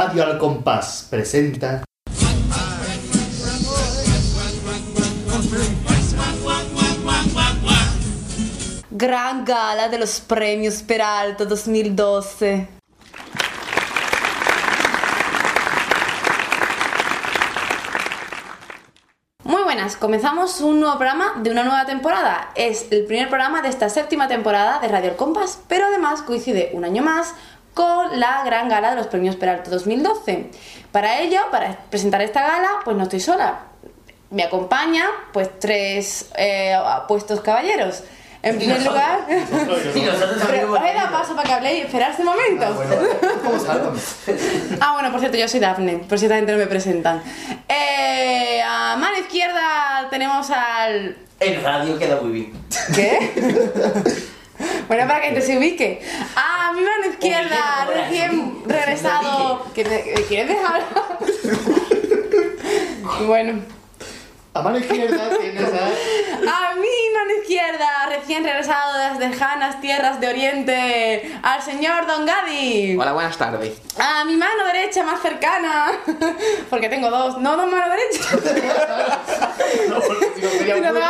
Radio Al Compás presenta Gran gala de los premios Peralta 2012. Muy buenas, comenzamos un nuevo programa de una nueva temporada. Es el primer programa de esta séptima temporada de Radio El Compás, pero además coincide un año más con la gran gala de los premios Peralta 2012. Para ello, para presentar esta gala, pues no estoy sola. Me acompaña pues tres eh, apuestos caballeros. En primer lugar, pero os he dado paso para que habléis, esperar este momento. Ah, bueno. Ah, bueno, por cierto, yo soy Dafne, por si esta gente no me presentan. Eh, a mano izquierda tenemos al... En radio queda muy bien. ¿Qué? bueno, para que gente se ubique. A mi mano izquierda, recién regresado... ¿Qué te- ¿Quieres dejar? bueno. A mano izquierda tienes a... A mi mano izquierda, recién regresado de las lejanas tierras de Oriente, al señor Don Gadi. Hola, buenas tardes. A mi mano derecha más cercana, porque tengo dos, no dos manos derechas, No, porque si no sería sino dos,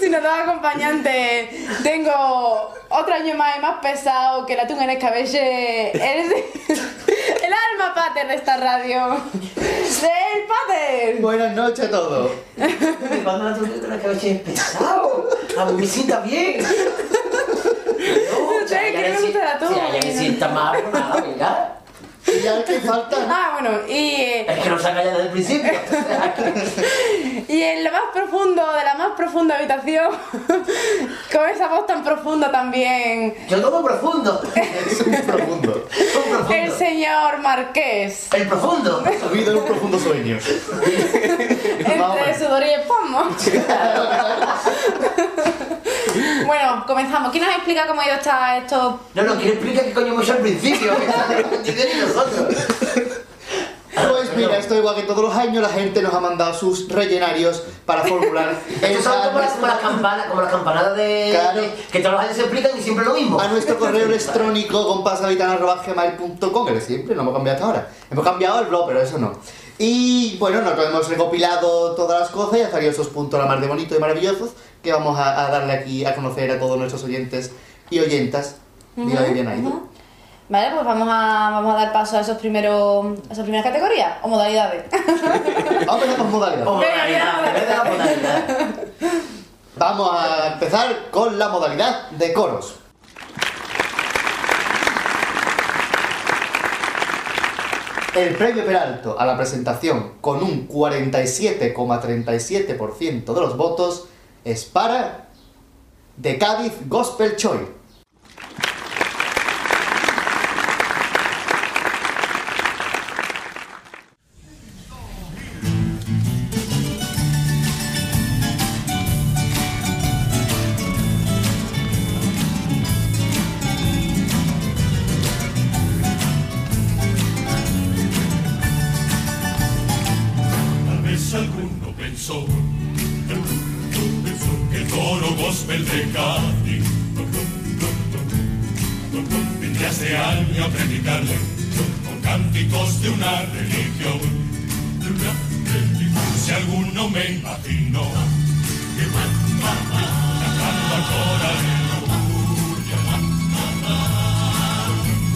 sino dos acompañantes. Tengo otro año más y más pesado que la tunga en el cabello. Eres el alma pater de esta radio. ¡Del pater! Buenas noches a todos. Cuando la con la cabeza es pesado. A sienta bien. No, me gusta la tuya. Ya, ya me sienta mal, pues nada, venga. Y ya que falta... Ah, bueno, y, eh, Es que nos saca ya desde el principio. y en lo más profundo, de la más profunda habitación, con esa voz tan profunda también, Yo tomo profundo. Es un profundo. Tomo profundo. el señor Marqués. El profundo. Subido en un profundo sueño. Entre sudor y espasmo. bueno, comenzamos. ¿Quién nos explica cómo ha ido esta, esto? No, no, quiero explicar qué coño hemos hecho al principio. Que nosotros. Pues mira, esto igual que todos los años, la gente nos ha mandado sus rellenarios para formular Estos son como las, como las campanas, como las campanadas de, Claro. de- que todos los años se explican y siempre lo mismo. a nuestro correo electrónico compasavitana.gmail.com que de siempre, no hemos cambiado hasta ahora. Hemos cambiado el blog, pero eso no. Y bueno, nosotros hemos recopilado todas las cosas y ha salido esos puntos la más de bonitos y maravillosos que vamos a, a darle aquí a conocer a todos nuestros oyentes y oyentas. Diga Ujú, bien ahí. ujú. Vale, pues vamos a, vamos a dar paso a esos primeros, a esas primeras categorías o modalidades. Vamos a empezar con modalidad. O Venga, modalidad, venga. en vez de la modalidad. Vamos a empezar con la modalidad de coros. El premio Peralto a la presentación con un 47,37% de los votos es para The Cádiz Gospel Choir. Con cánticos de una religión. de una religión. Si alguno me imagino que cantando a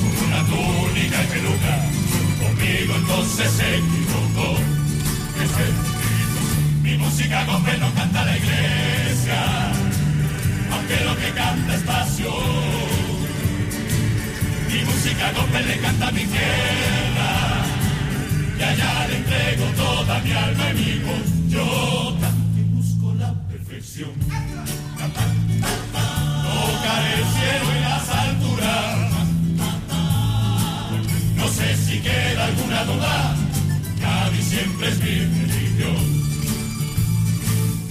con una túnica y peluca, conmigo entonces se equivocó. Es mi música gospel no canta la iglesia, aunque lo que canta es pasión. Mi música gospel le canta mi tierra, y allá le entrego toda mi alma y mi voz. Yo también busco la perfección. Tocaré el cielo y las alturas. No sé si queda alguna duda. Cádiz siempre es mi religión.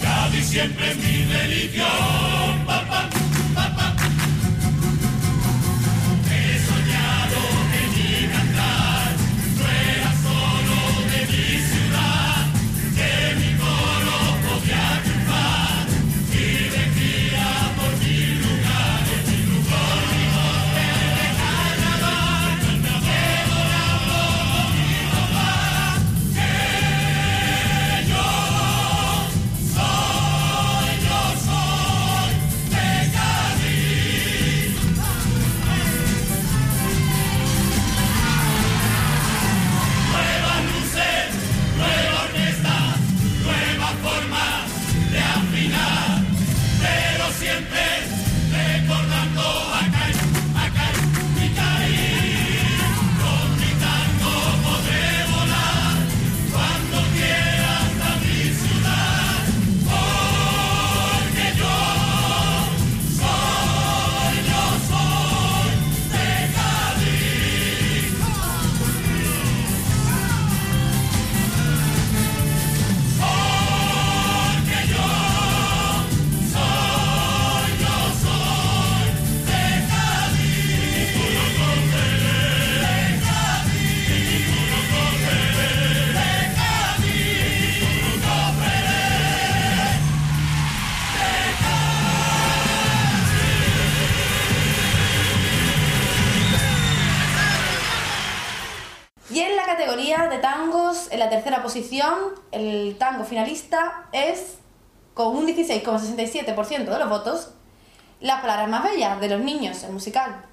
Cádiz siempre es mi religión. tercera posición, el tango finalista es, con un 16,67% de los votos, Las palabras más bellas de los niños, el musical.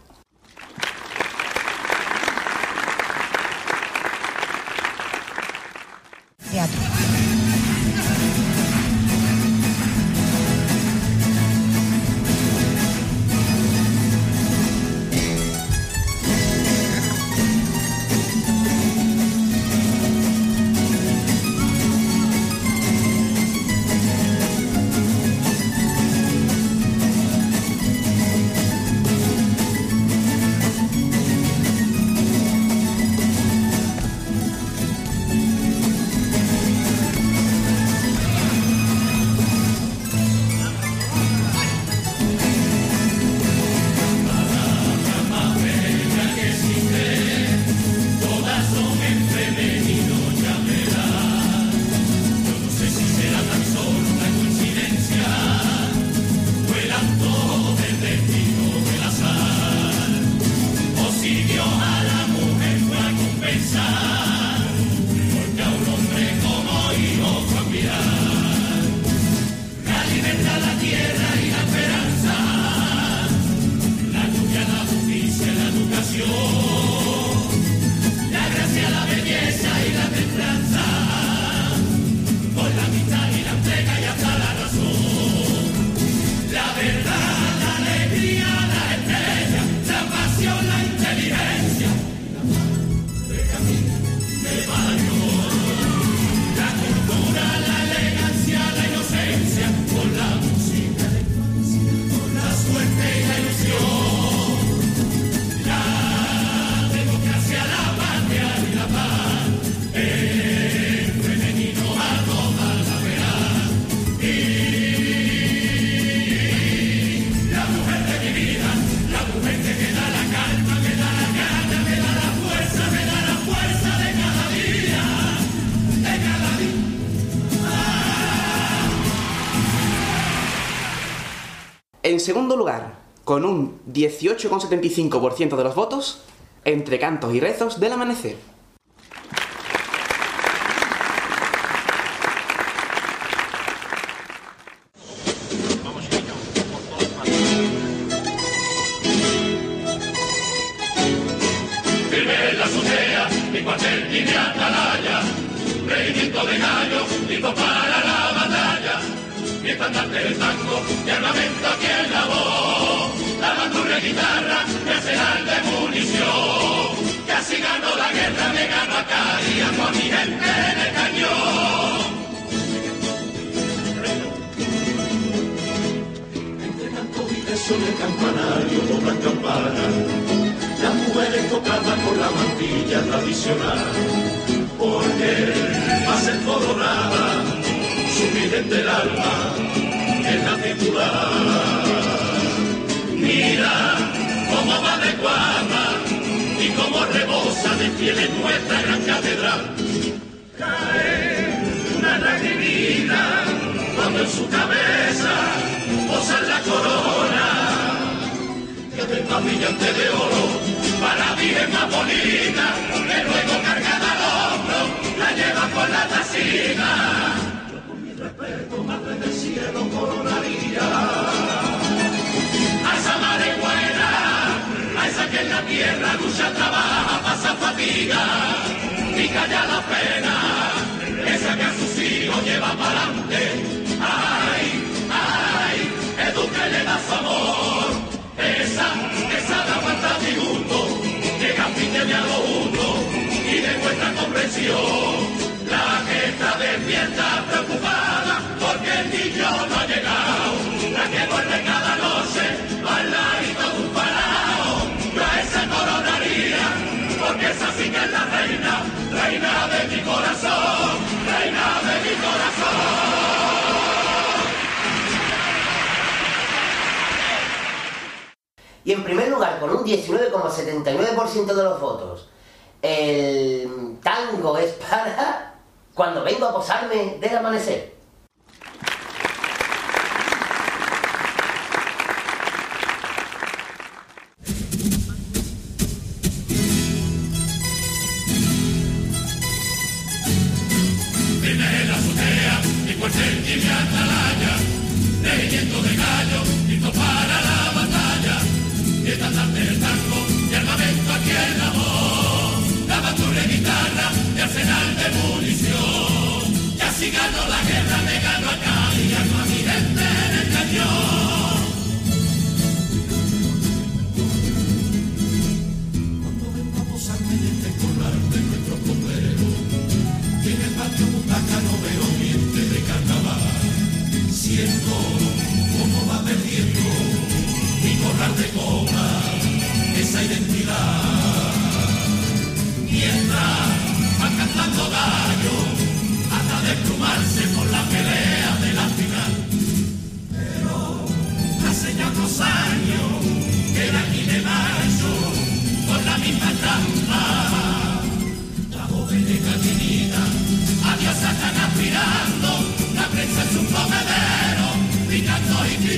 segundo lugar, con un 18,75% de los votos, entre cantos y rezos del amanecer.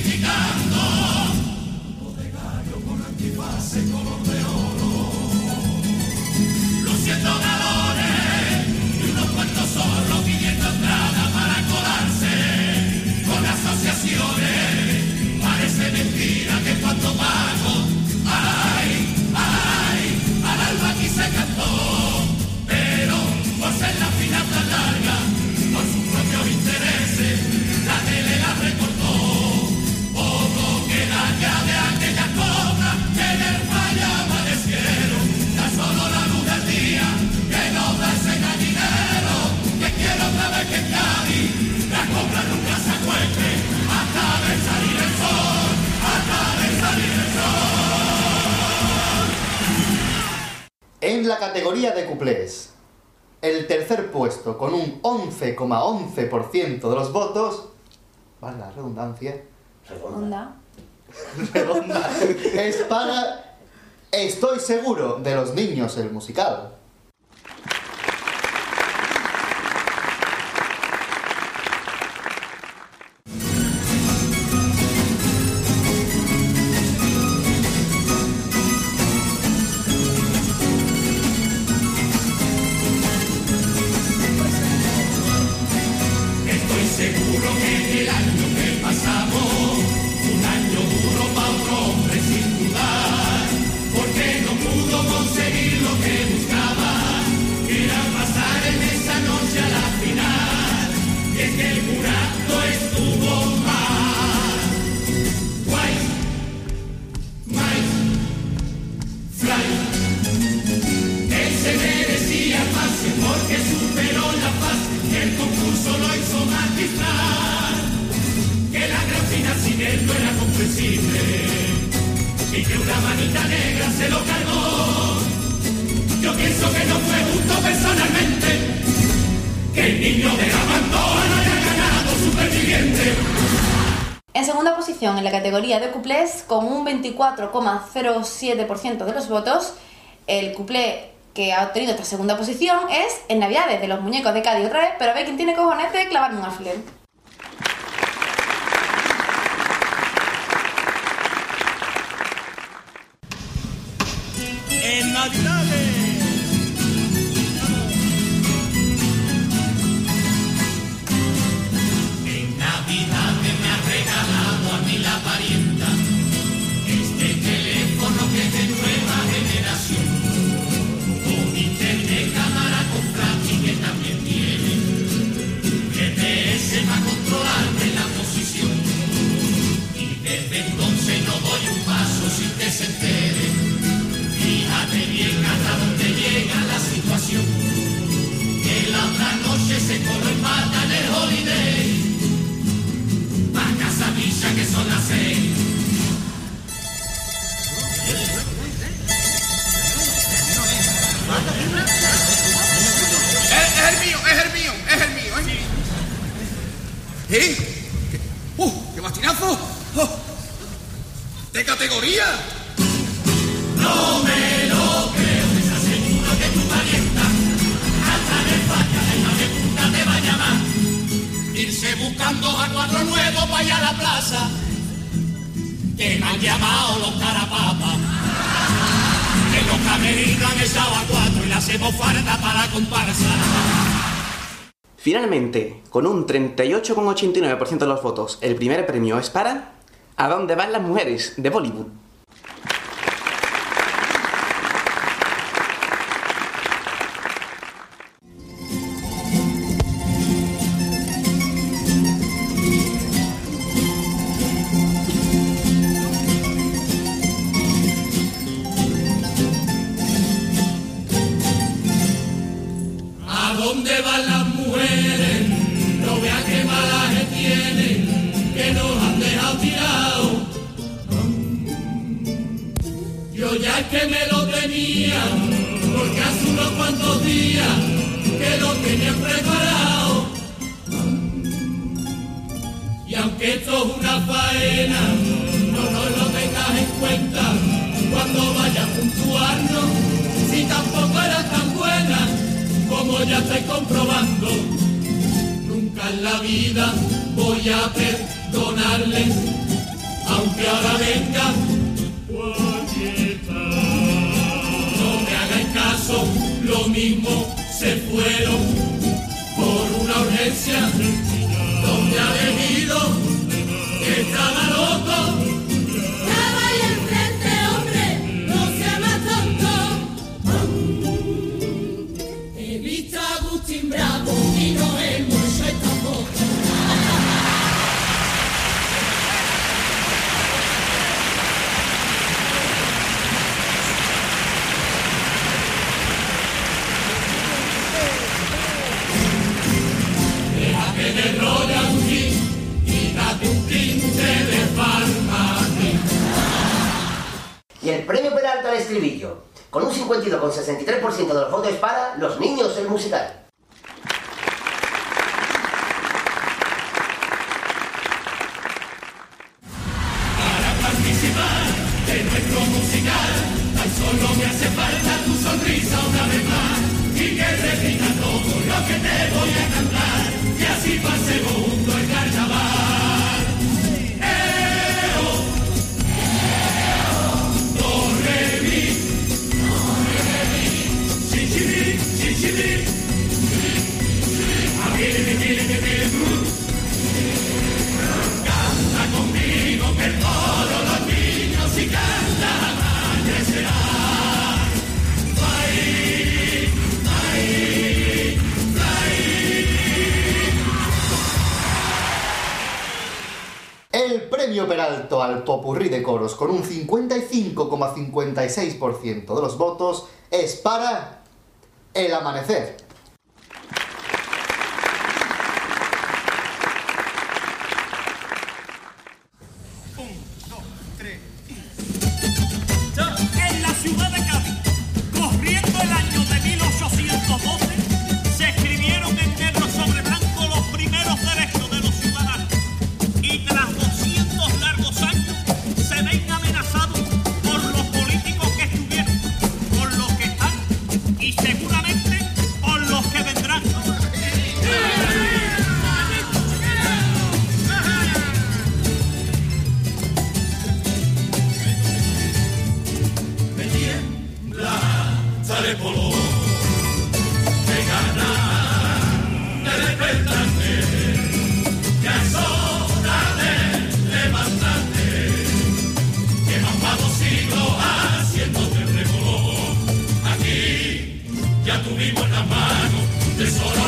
Edificando, bodegario con antifaz ecológico. categoría de cuplés, el tercer puesto con un 11,11% de los votos, vale la redundancia, redonda, redonda, es para Estoy seguro de los niños el musical. 24,07% de los votos, el cuplé que ha obtenido esta segunda posición es En Navidades de los Muñecos de Cádiz otra vez, pero a ver quién tiene cojones de clavarme un alfiler. En Navidad que me han llamado los carapapas. En los camerinos han estado a cuatro y le hacemos falta para comparsa. Finalmente, con un 38,89% de los votos, el primer premio es para... ¿A dónde van las mujeres? de Bollywood. al popurrí de coros con un 55,56% de los votos es para El Amanecer. this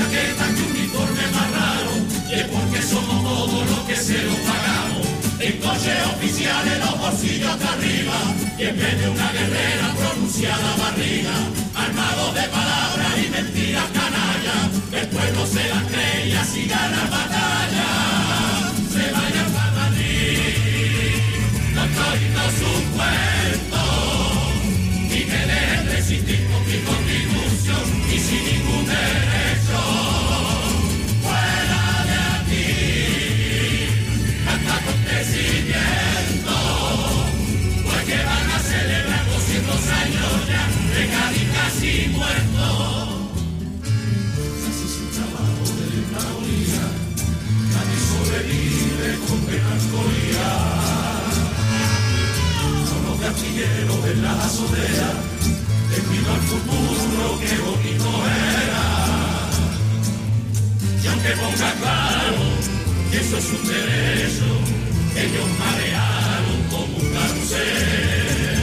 chaqueta, que uniforme más raro, y es porque somos todos los que se lo pagamos. En coches oficiales los bolsillos hasta arriba, y en vez de una guerrera pronunciada barriga, armados de palabras y mentiras canallas, el pueblo se las cree y así gana batalla. jardinero de la azotea, te pido al futuro que bonito era. Y aunque ponga claro que eso es un derecho, ellos marearon como un carrusel.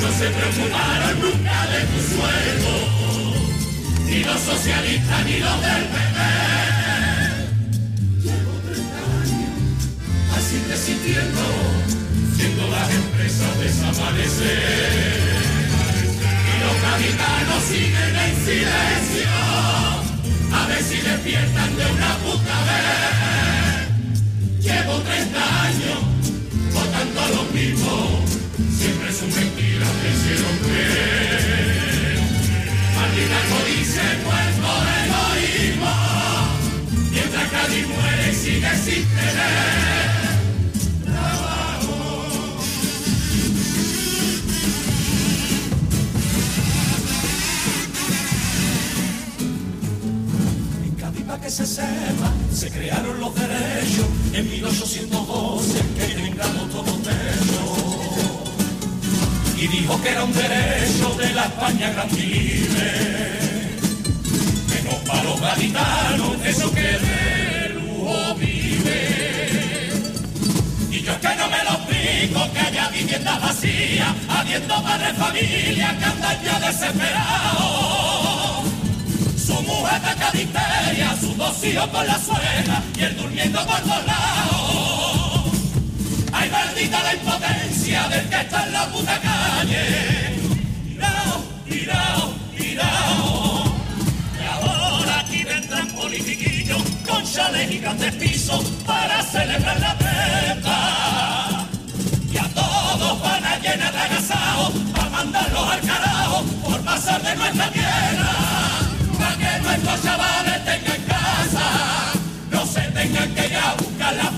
No se preocuparon nunca de tu sueldo, ni los socialistas ni los del PP. Llevo 30 años así resistiendo viendo las empresas desaparecer. Y los capitanos siguen en silencio, a ver si despiertan de una puta vez. Llevo 30 años votando a los mismos, siempre son mentiras que hicieron creer. Maldita codicia, muerto de egoísmo, mientras Cádiz muere sigue sin tener. Que se sepa, se crearon los derechos en 1812, que tengamos todos. Y dijo que era un derecho de la España grande y libre. Menos para los gaditanos, eso que de lujo vive. Y yo es que no me lo explico que haya viviendas vacías, habiendo padres familia que andan ya desesperados. Su mujer de caditeria, sus dos hijos con la suegra y él durmiendo por todos lados. Ay, maldita la impotencia del que está en la puta calle. Tirao, tirao, tirao. Y ahora aquí vendrán politiquillos con chales y grandes pisos para celebrar la trepa. Y a todos van a llenar de agasados para mandarlos al carajo por pasar de nuestra tierra. Nuestros chavales tengan casa, no se tengan que ir a buscarla afuera.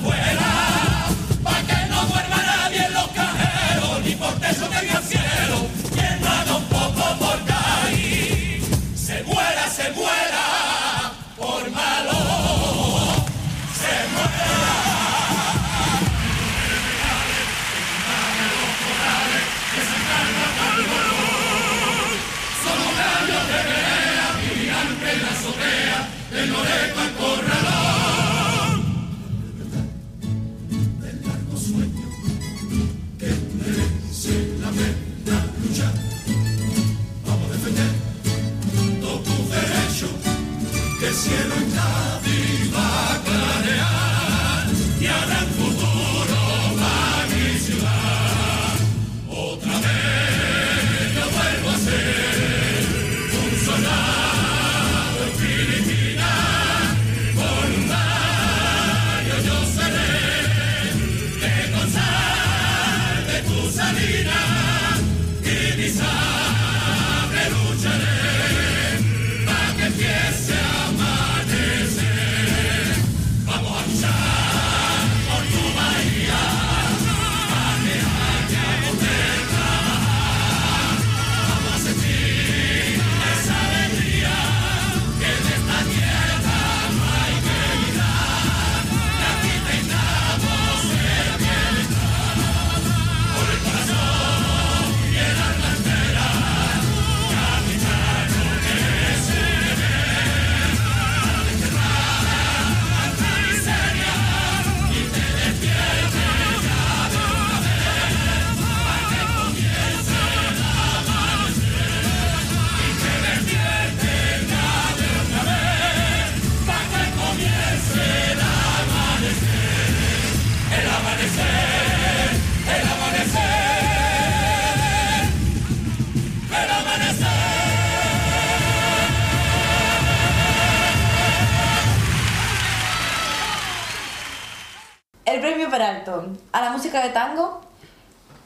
Música de tango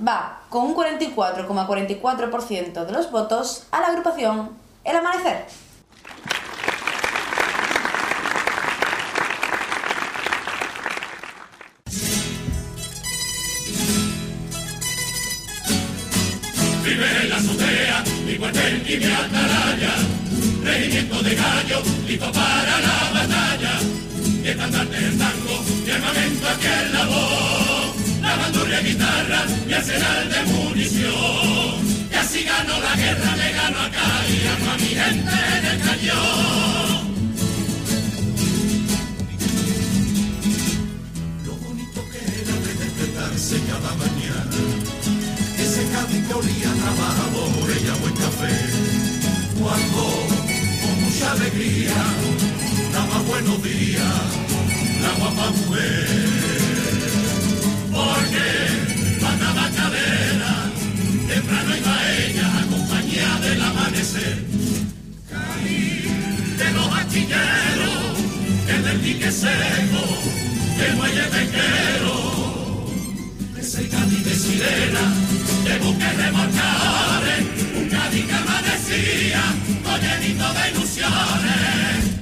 va con un 44,44% de los votos a la agrupación El Amanecer. Vive en la azotea, mi cuartel y mi atalaya. Regimiento de gallo, listo para la batalla. Y estandarte el tango, mi armamento aquí en la voz la bandurria guitarra, mi arsenal de munición. Y así gano la guerra, le gano acá y armo a mi gente en el cañón. Lo bonito que era despertarse cada mañana, ese Cádiz que olía trabajador y a buen café. Cuando, con mucha alegría, daba buenos días, la guapa mujer. Porque mandaba cadena, temprano iba ella acompañada del amanecer. Caí de los astilleros, el del dique seco, el muelle pesquero, ese Cádiz de sirena, de buques remolcares, un Cádiz que amanecía, todo llenito de ilusiones.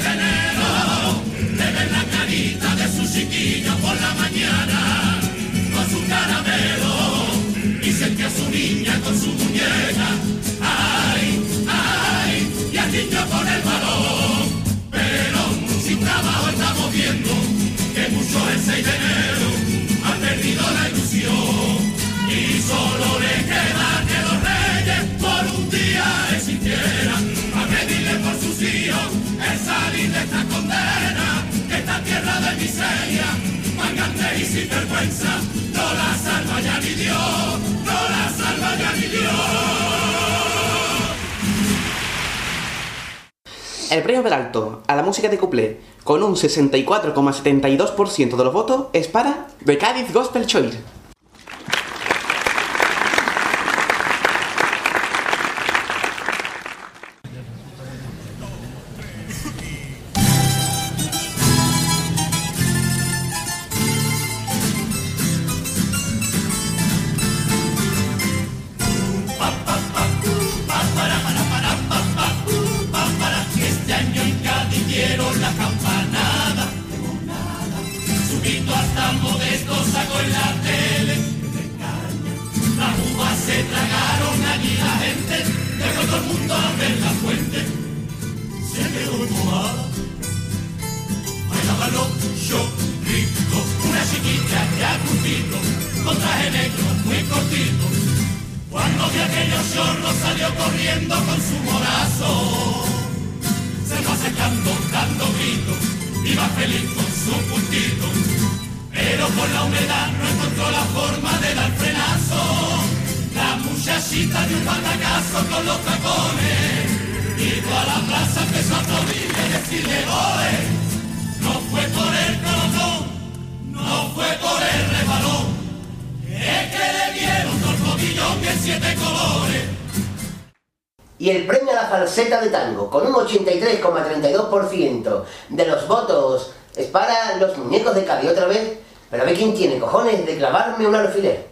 6 de enero, le ven la carita de su chiquillo por la mañana, sin vergüenza, no la salva ya ni Dios, no la salva ya ni Dios. El premio Peralto a la música de cuplé con un 64,72% de los votos es para The Cádiz Gospel Choir. Tiene cojones de clavarme un alfiler.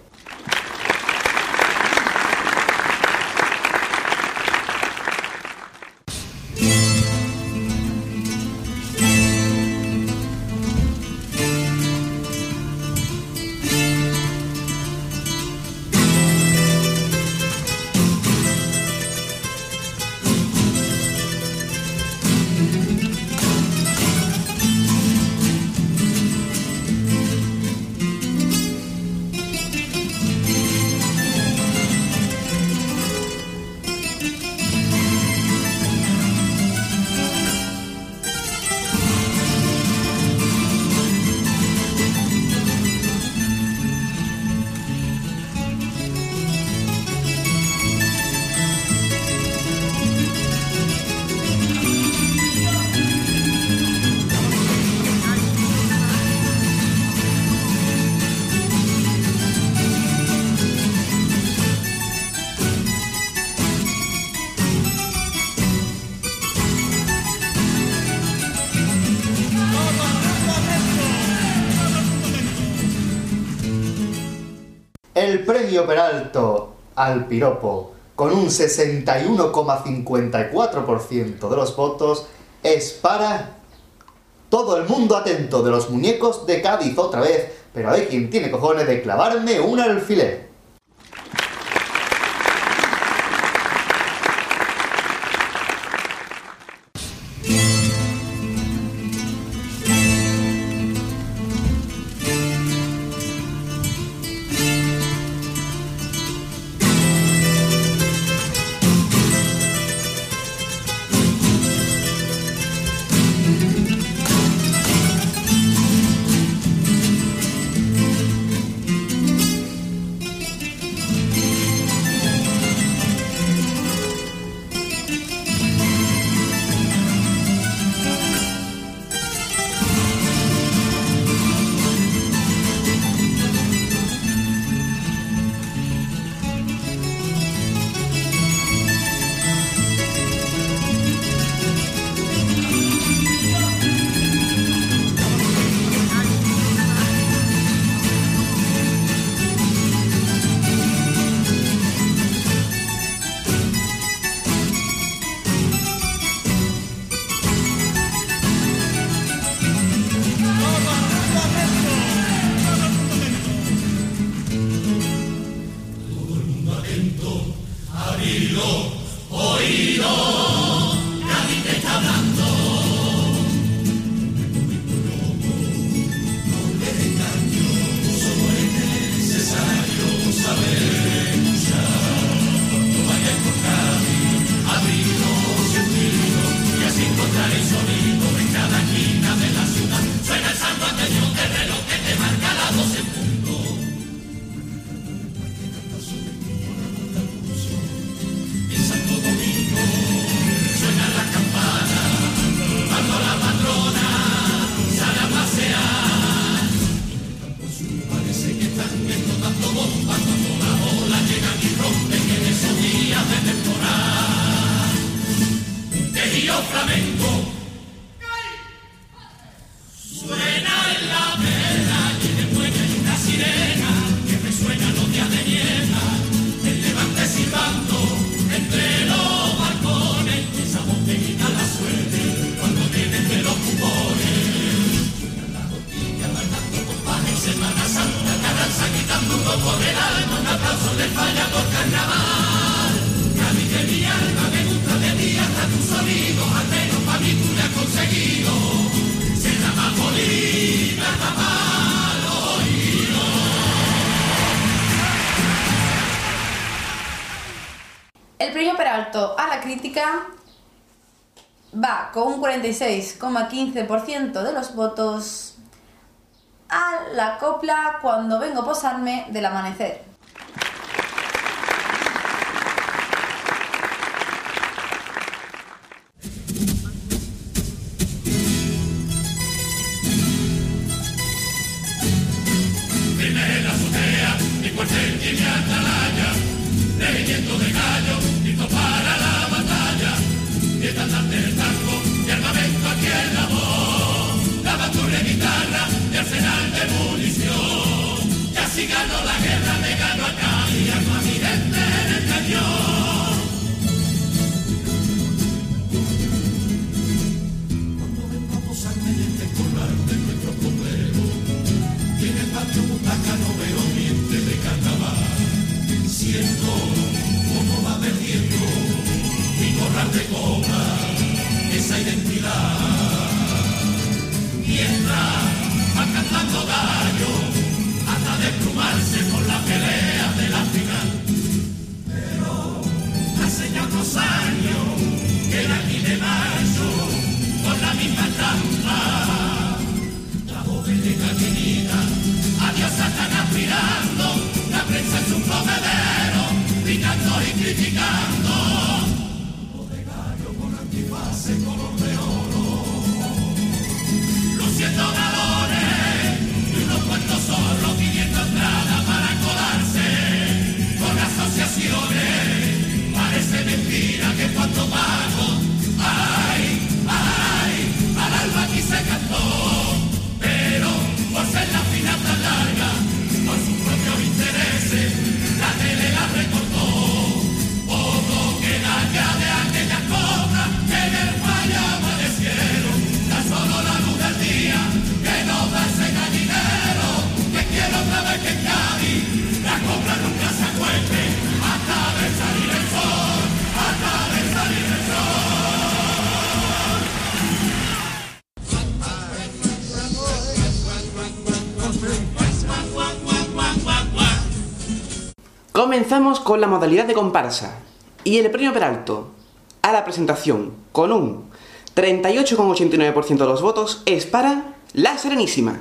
Con un 61,54% de los votos, es para todo el mundo atento de los muñecos de Cádiz otra vez, pero hay quien tiene cojones de clavarme un alfiler. 46,15% de los votos a la copla Cuando vengo a posarme del amanecer. La modalidad de comparsa. Y el premio Peralto a la presentación con un 38,89% de los votos es para La Serenísima.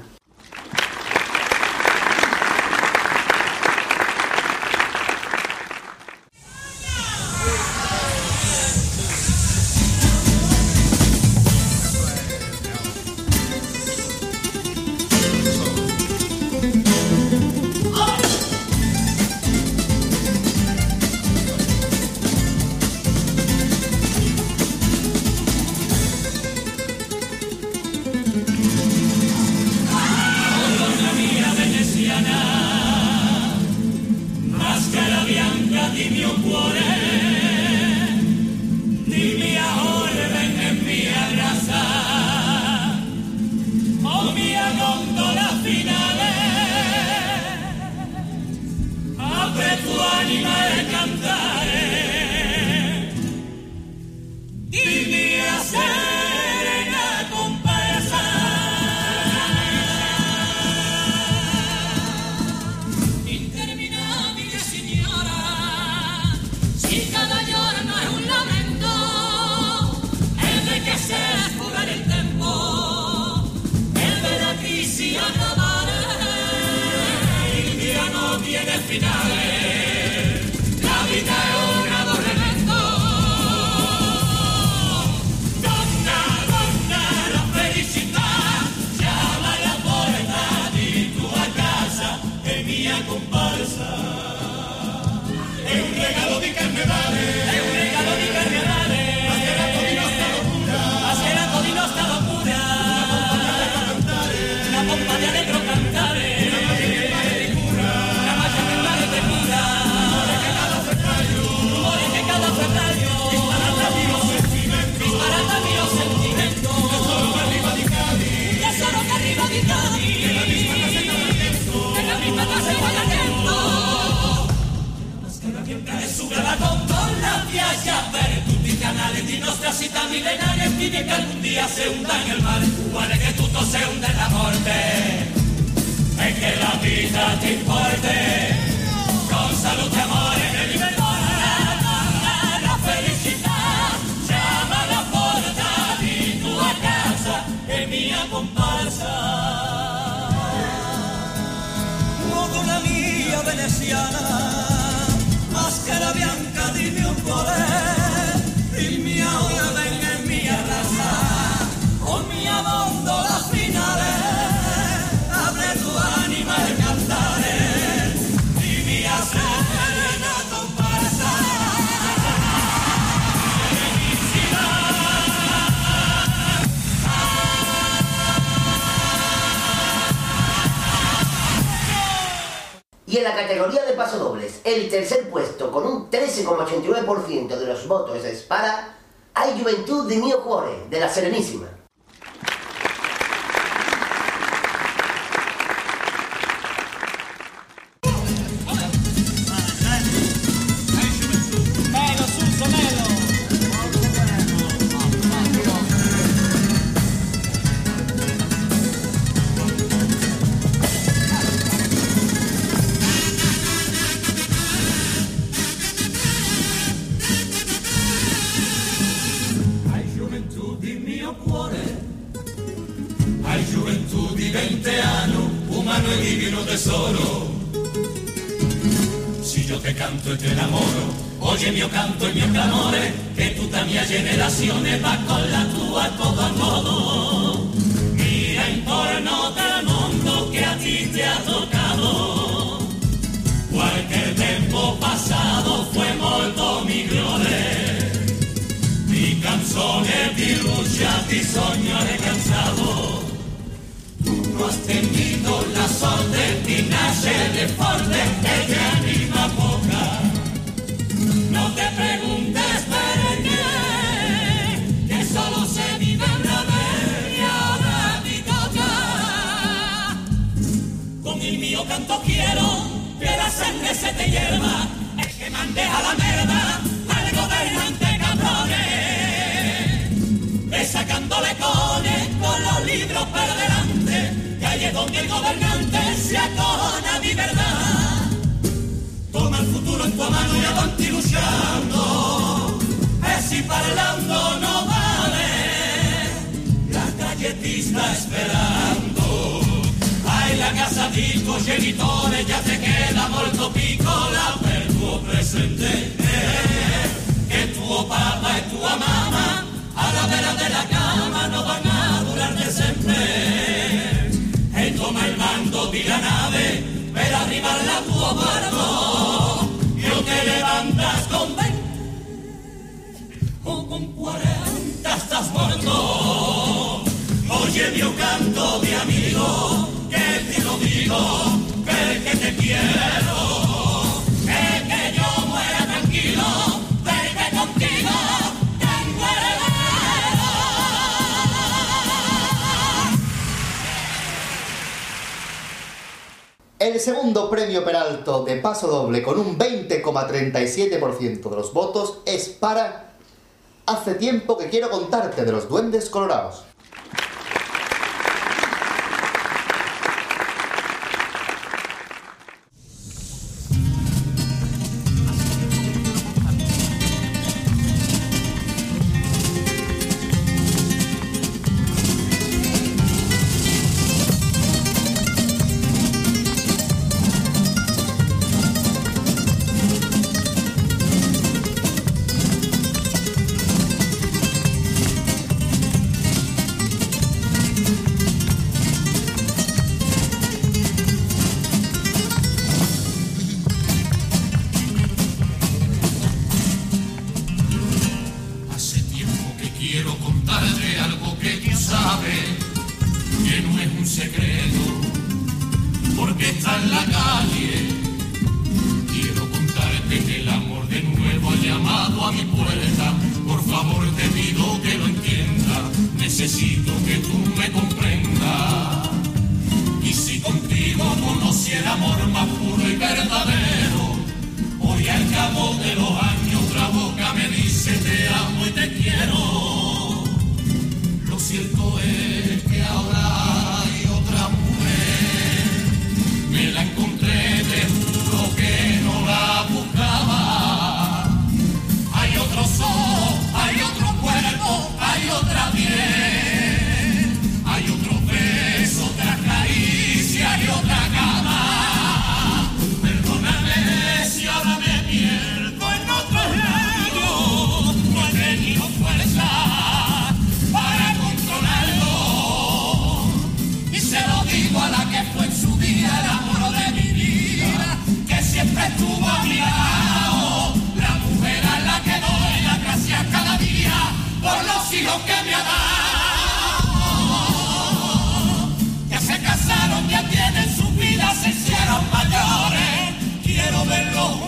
Entonces, para Hay Juventud de Mio Cuore, de la Serenísima. de paso doble con un 20,37% de los votos es para Hace tiempo que quiero contarte de los duendes colorados.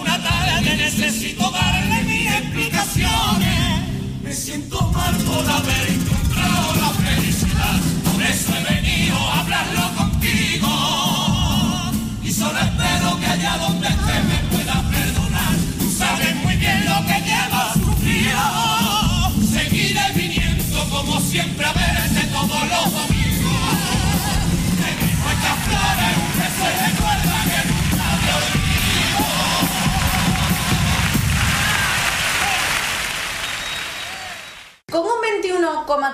Una tarde necesito darle mis explicaciones. Me siento mal por haber encontrado la felicidad. Por eso he venido a hablarlo contigo. Y solo espero que allá donde esté me pueda perdonar. Tú sabes muy bien lo que llevas sufrido. Seguiré viniendo como siempre a verte todos los domingos. De mis flores un beso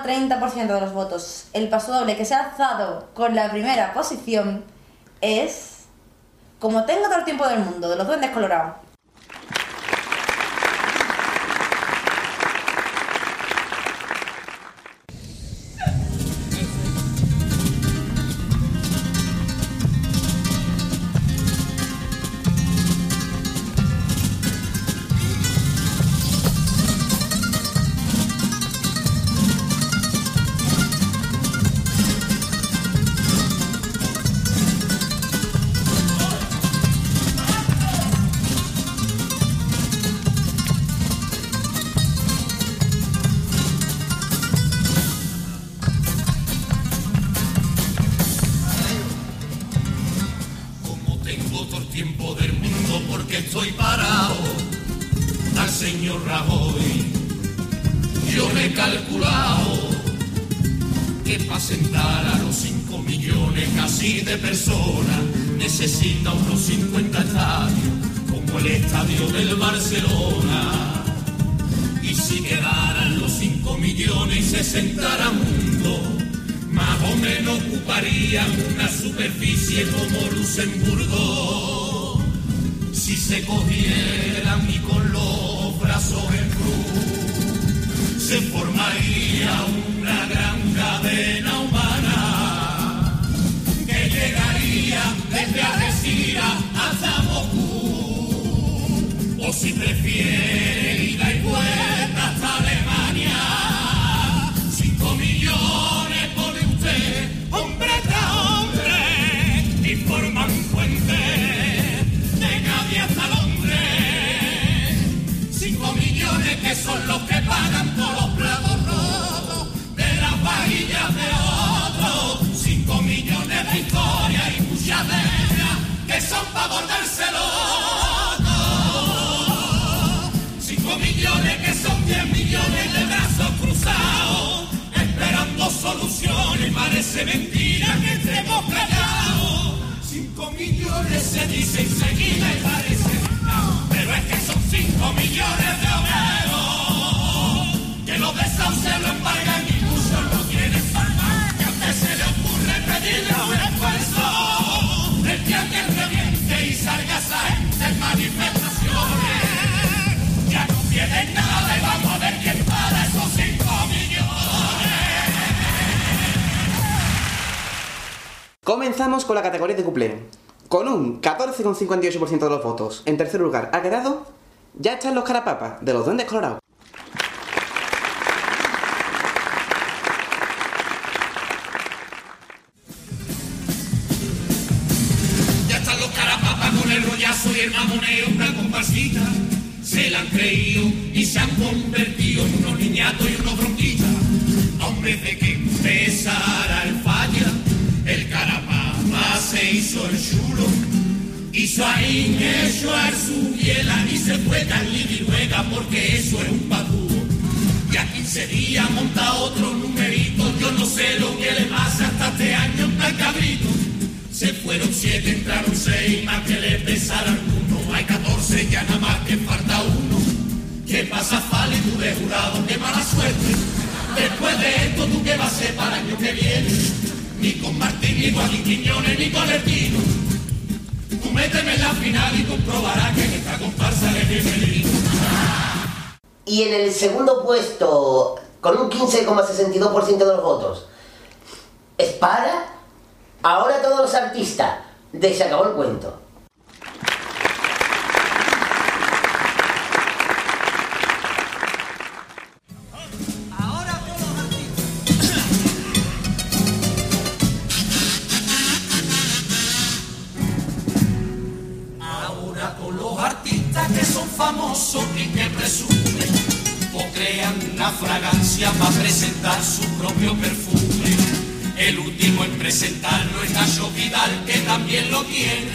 30% de los votos. El paso doble que se ha alzado con la primera posición es. Como tengo todo el tiempo del mundo, de los duendes colorados. Comenzamos con la categoría de cuplé. Con un 14,58% de los votos, en tercer lugar ha quedado Ya están los carapapas de los Duendes Colorados. Ya están los carapapas con el rollazo y el mamoneo, una comparsita. Se la han creído y se han convertido en unos niñatos y unos bronquitas. Hombres de que pesa se hizo a su biela y se fue tan luega porque eso es un patúo. Y a 15 días monta otro numerito, yo no sé lo que le pasa hasta este año en plan cabrito. Se fueron siete, entraron seis, más que le pesaran uno. Hay 14, ya nada más que falta uno. ¿Qué pasa, Fali, tú de jurado? ¡Qué mala suerte! Después de esto, ¿tú qué vas a hacer para el año que viene? Ni con Martín, ni Joaquín Quiñones, ni con el Tino. Tú méteme en la final y comprobarás que en esta comparsa le bienvenido. Y en el segundo puesto, con un 15,62% de los votos, es para ahora todos los artistas de Se acabó el cuento. Para presentar su propio perfume. El último en presentarlo es Nacho Vidal, que también lo tiene.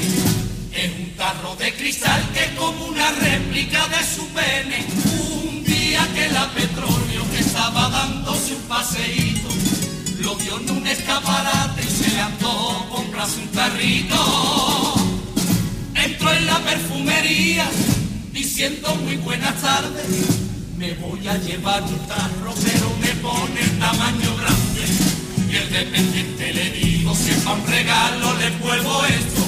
Es un tarro de cristal que es como una réplica de su pene. Un día que la petróleo que estaba dándose un paseíto, lo vio en un escaparate y se le andó comprarse un tarrito. Entró en la perfumería diciendo muy buenas tardes. Me voy a llevar un tarro, pero me pone tamaño grande. Y el dependiente le dijo, si es un regalo le vuelvo esto.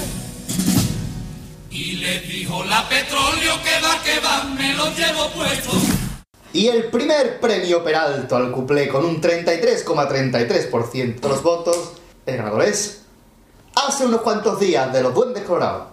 Y le dijo la petróleo que va, que va, me lo llevo puesto. Y el primer premio Peralto al cuplé con un 33,33% de los votos, el ganador es... Hace unos cuantos días de los Duendes Colorados.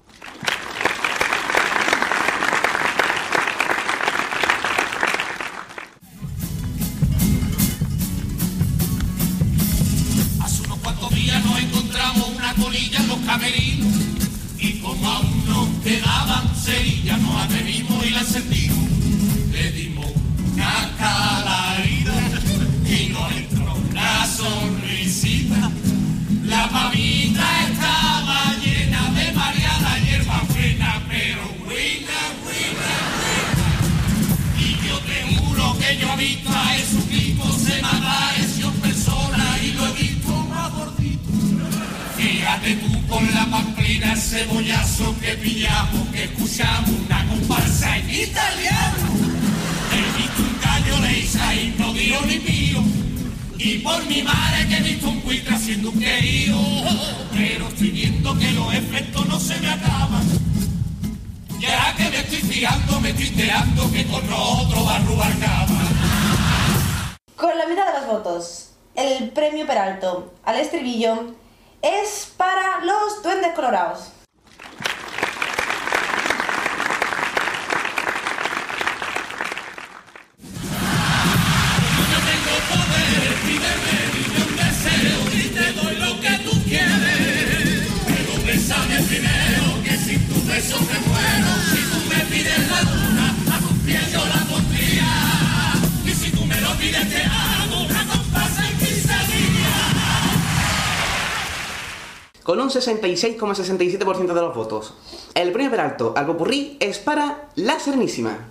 Aún nos quedaban cerillas nos atrevimos y la encendimos. Le dimos una calarida y nos entró una sonrisita. La mamita estaba llena de variada hierba buena, pero buena, buena, buena. Y yo te juro que yo he visto a Jesucristo, Fíjate tú con la pamplina, cebollazo que pillamos, que escuchamos una comparsa en italiano. He visto un gallo de Isaí, no digo ni mío. Y por mi madre que he visto un buitre haciendo un querido. Pero estoy viendo que los efectos no se me acaban. Ya que me estoy fijando, me estoy enterando que con otro va a robar cama. Con la mitad de los votos, el premio Peralto al estribillo es para los Duendes Colorados. Bésame primero, que sin tu beso me. Con un 66,67% de los votos, el premio Peralto al Popurrí es para La Serenísima.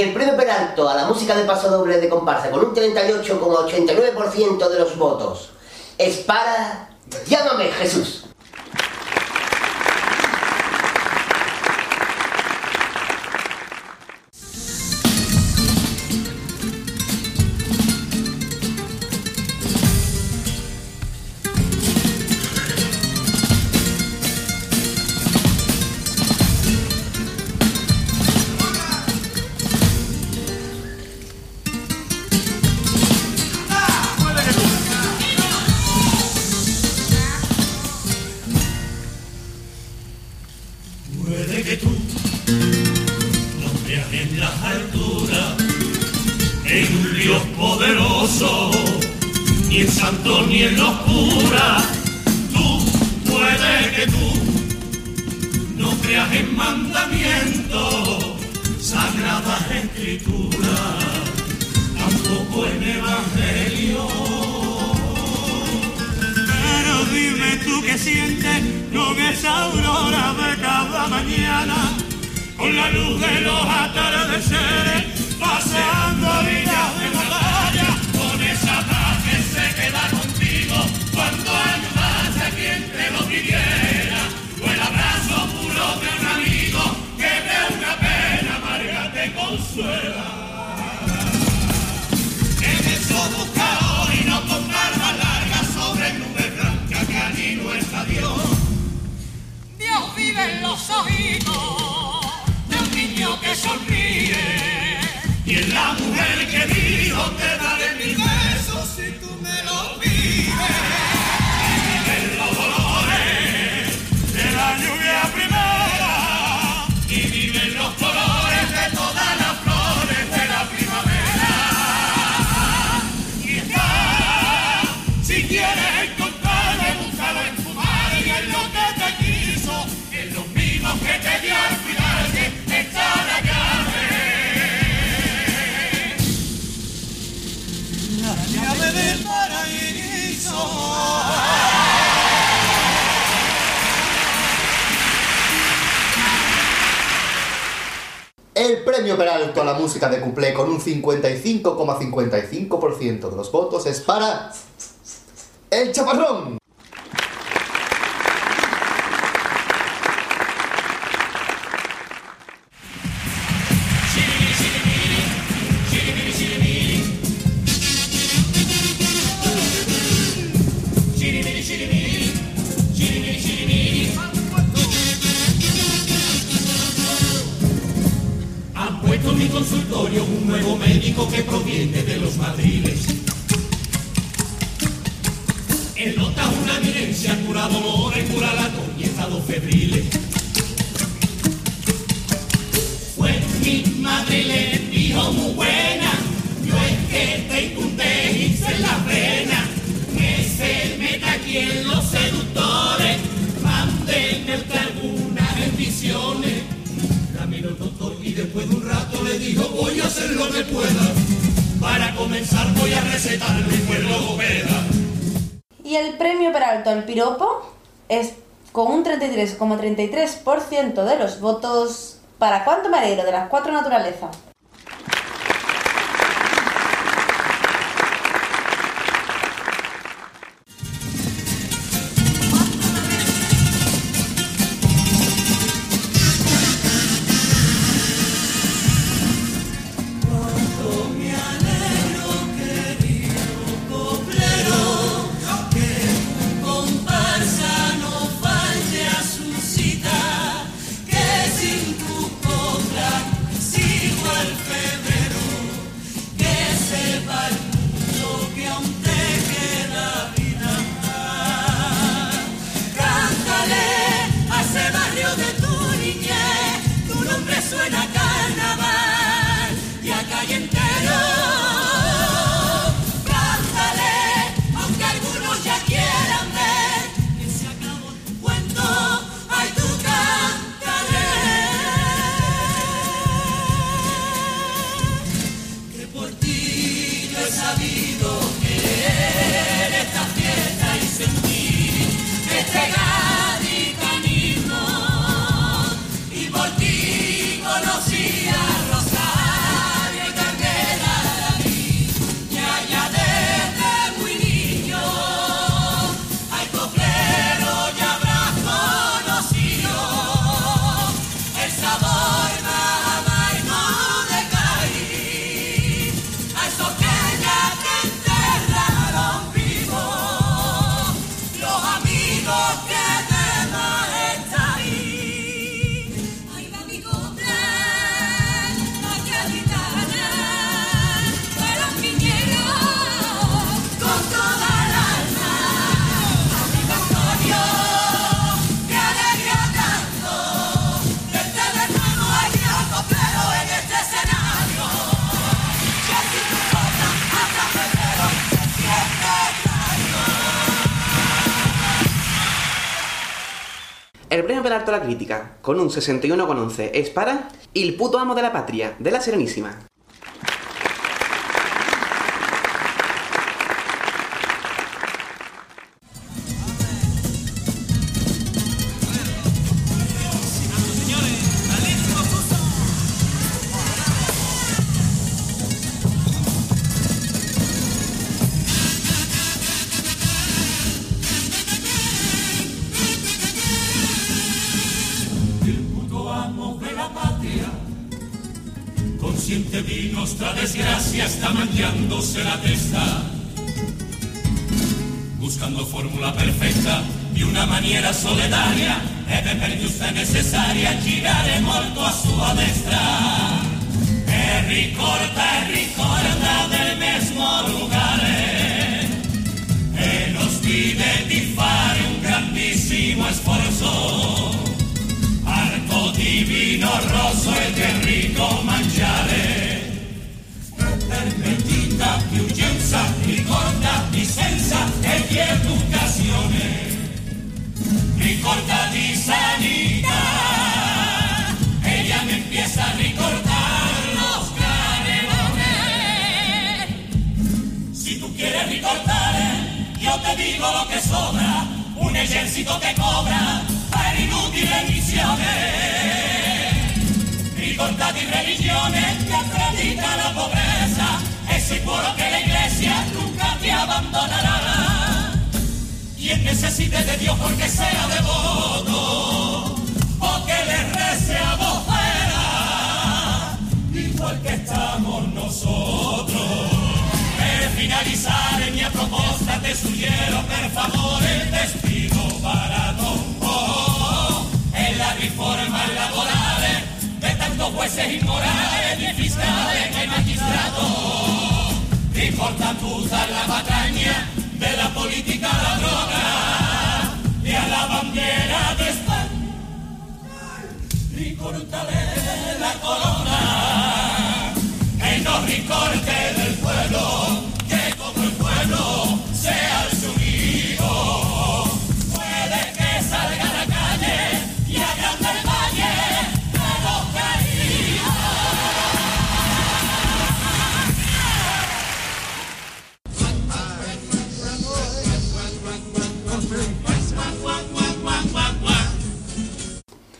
Y el premio Peralto a la música de paso doble de comparsa con un 38,89% de los votos es para... Llámame Jesús. música de Cuplé con un 55,55% de los votos es para 4,33% de los votos. ¿Para cuánto me de las cuatro naturalezas? alto la crítica, con un 61 con 61,11 es para... El puto amo de la patria, de la Serenísima.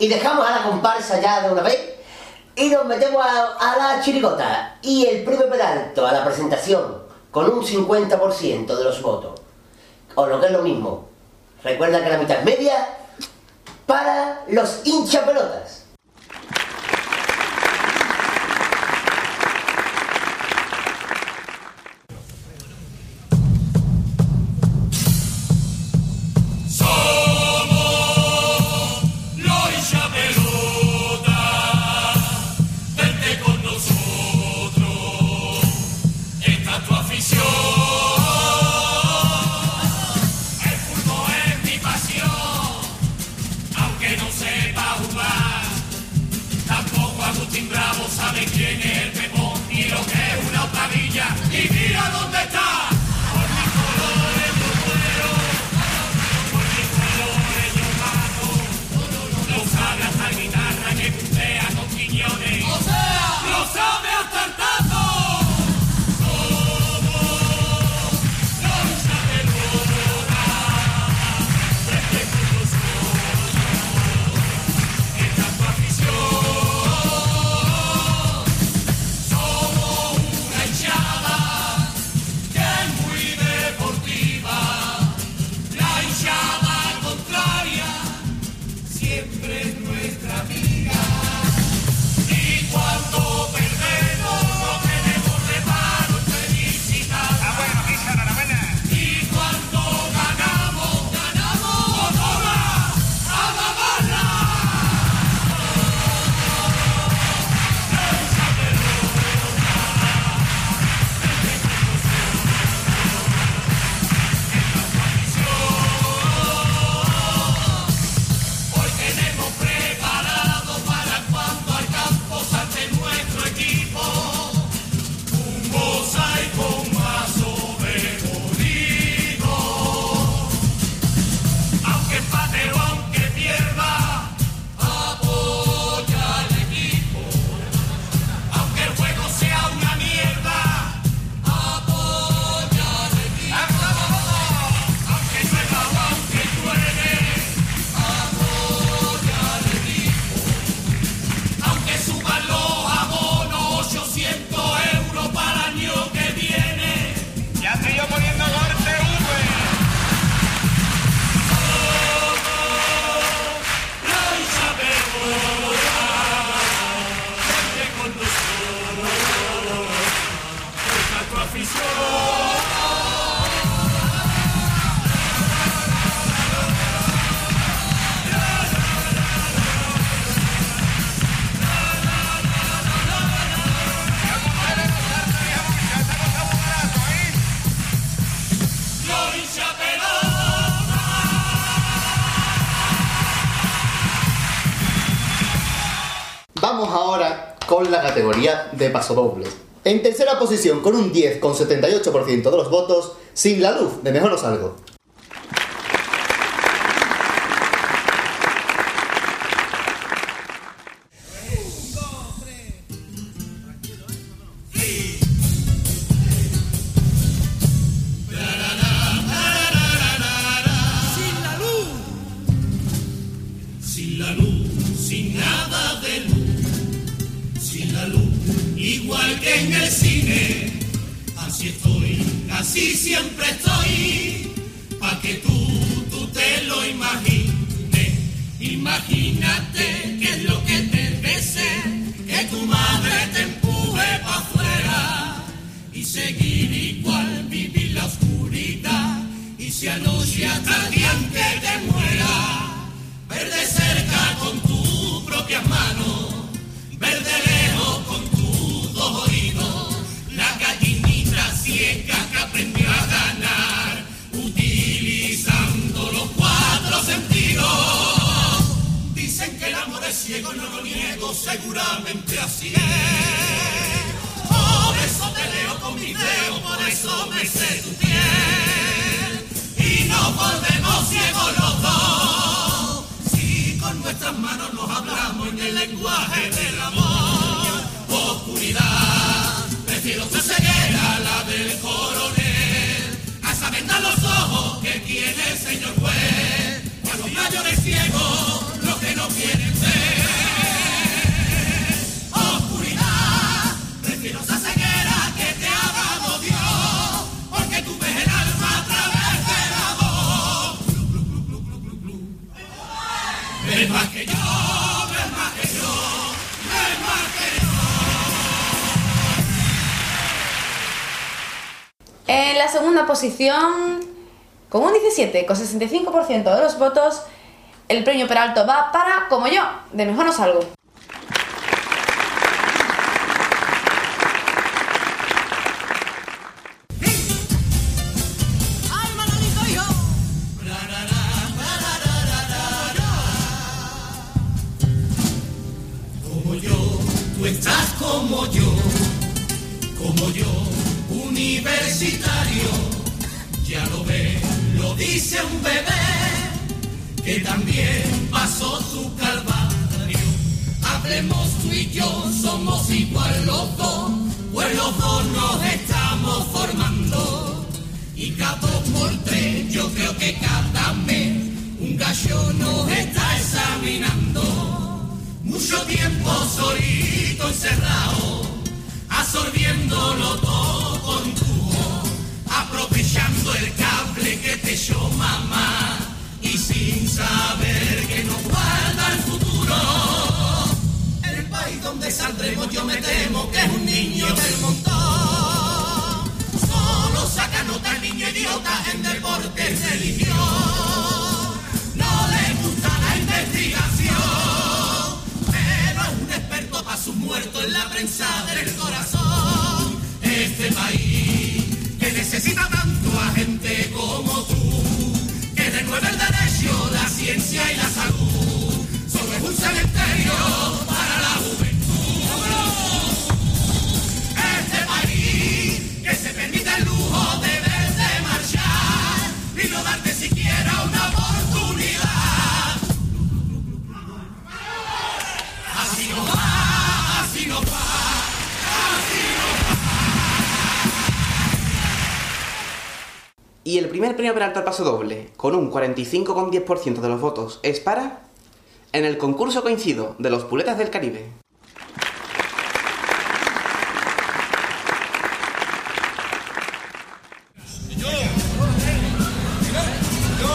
Y dejamos a la comparsa ya de una vez y nos metemos a, a la chirigota. Y el premio Peralto a la presentación con un 50% de los votos. O lo que es lo mismo. Recuerda que la mitad media para los hinchapelotas. Con la categoría de pasodobles. En tercera posición, con un 10,78% de los votos, sin la luz, de mejor os algo. Igual que en el cine, así estoy, así siempre estoy, pa' que tú, tú te lo imagines, imagínate que es lo que te pese, que tu madre te empuje pa' afuera, y seguir igual, vivir la oscuridad, y si anoche hasta el día que te muera, Ver de cerca con tus propias manos, ciego no lo niego, seguramente así es. Por eso te leo con mi dedo, por eso me sé tu piel. Y nos volvemos ciegos los dos. Si con nuestras manos nos hablamos en el lenguaje del amor. Oscuridad, prefiero tu ceguera, la del coronel. A venda los ojos que tiene el señor juez. Cuando mayores ciegos, los que no quieren En la segunda posición, con un 17, con 65% de los votos, el premio Peralto va para Como yo, de Mejor No Salgo. Un bebé que también pasó su calvario. Hablemos tú y yo, somos igual los dos, pues los dos nos estamos formando. Y cada dos por tres, yo creo que cada mes un gallo nos está examinando. Mucho tiempo solito encerrado, absorbiéndolo todo con tubo, aprovechando el cable que te echó mamá y sin saber que nos guarda el futuro. El país donde saldremos yo me temo que es un niño del montón. Solo saca nota el niño idiota en deporte y religión. No le gusta la investigación, pero es un experto para sus muertos en la prensa del corazón. Este país necesita tanto a gente como tú, que renueve el derecho, la ciencia y la salud. Solo es un cementerio para la juventud. Y el primer premio Peralta al paso doble, con un 45,10% de los votos, es para... En el concurso coincido de los Puletas del Caribe. ¡Yo,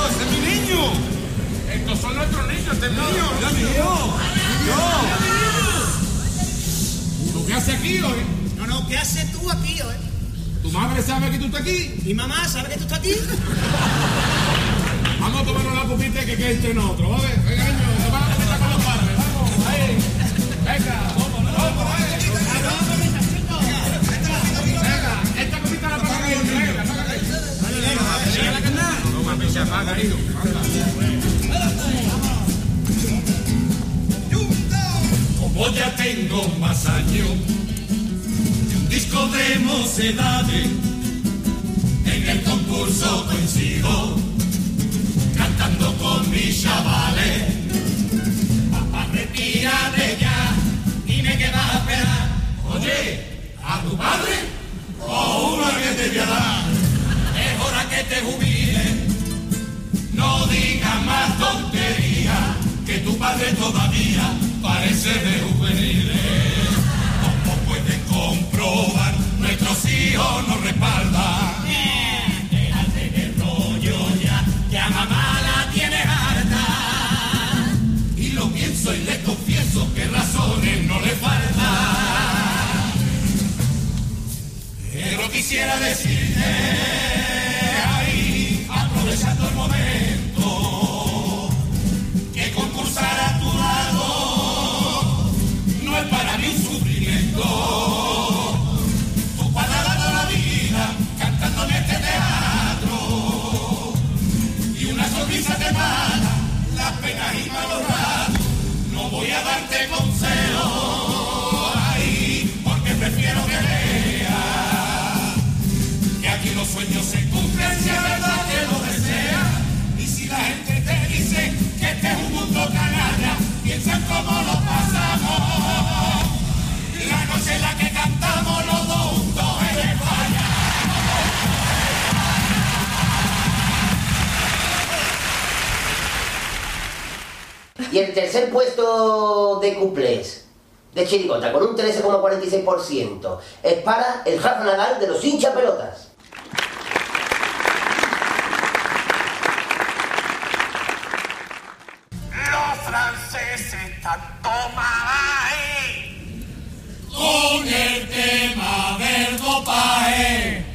ese es mi niño! Estos son nuestros niños, este es mío, ya mío. Yo. ¿Tú qué haces aquí hoy? No, no, ¿qué haces tú aquí, hoy? ¿Tu madre sabe que tú estás aquí? ¿Mi mamá sabe que tú estás aquí? Vamos a tomarnos la copita que quede entre nosotros, ¿vale? Venga, niño, toma la copita con los padres, vamos, ahí. Venga, vamos, vamos. Venga, esta copita la paga ahí, venga, la paga ahí. Toma, picha, paga ahí, anda. Como ya tengo más años disco de mocedades, en el concurso coincido, cantando con mis chavales. Papá, retírate ya y me quedas a esperar. Oye, ¿a tu padre o una que te voy? Es hora que te jubiles. No digas más tonterías, que tu padre todavía parece de juveniles. Nuestros hijos nos respaldan. Déjate de rollo ya, que a mamá la tienes harta. Y lo pienso y le confieso que razones no le faltan. Pero quisiera decirte a darte consejo ahí, porque prefiero que veas que aquí los sueños se cumplen si es verdad que lo deseas. Y si la gente te dice que este es un mundo canalla, piensa en cómo lo pasamos. La noche en la que Y el tercer puesto de cuplés de Chirigota con un 13,46% es para el Rafa Nadal de los hincha pelotas. Los franceses tanto ahí con el tema del dopaje.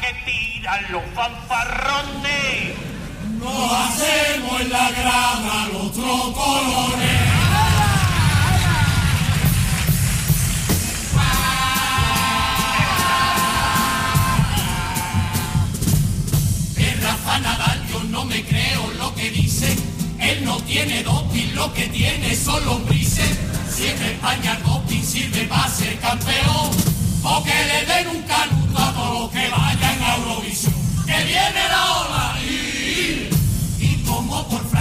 que tiran los fanfarrones. Nos hacemos en la grama los trocolones. Es Rafa Nadal, yo no me creo lo que dice. Él no tiene doping, lo que tiene son lombrices. Si en España el doping sirve para ser campeón, o que le den un canuto a todos los que vayan a Eurovisión. Que viene la ola y,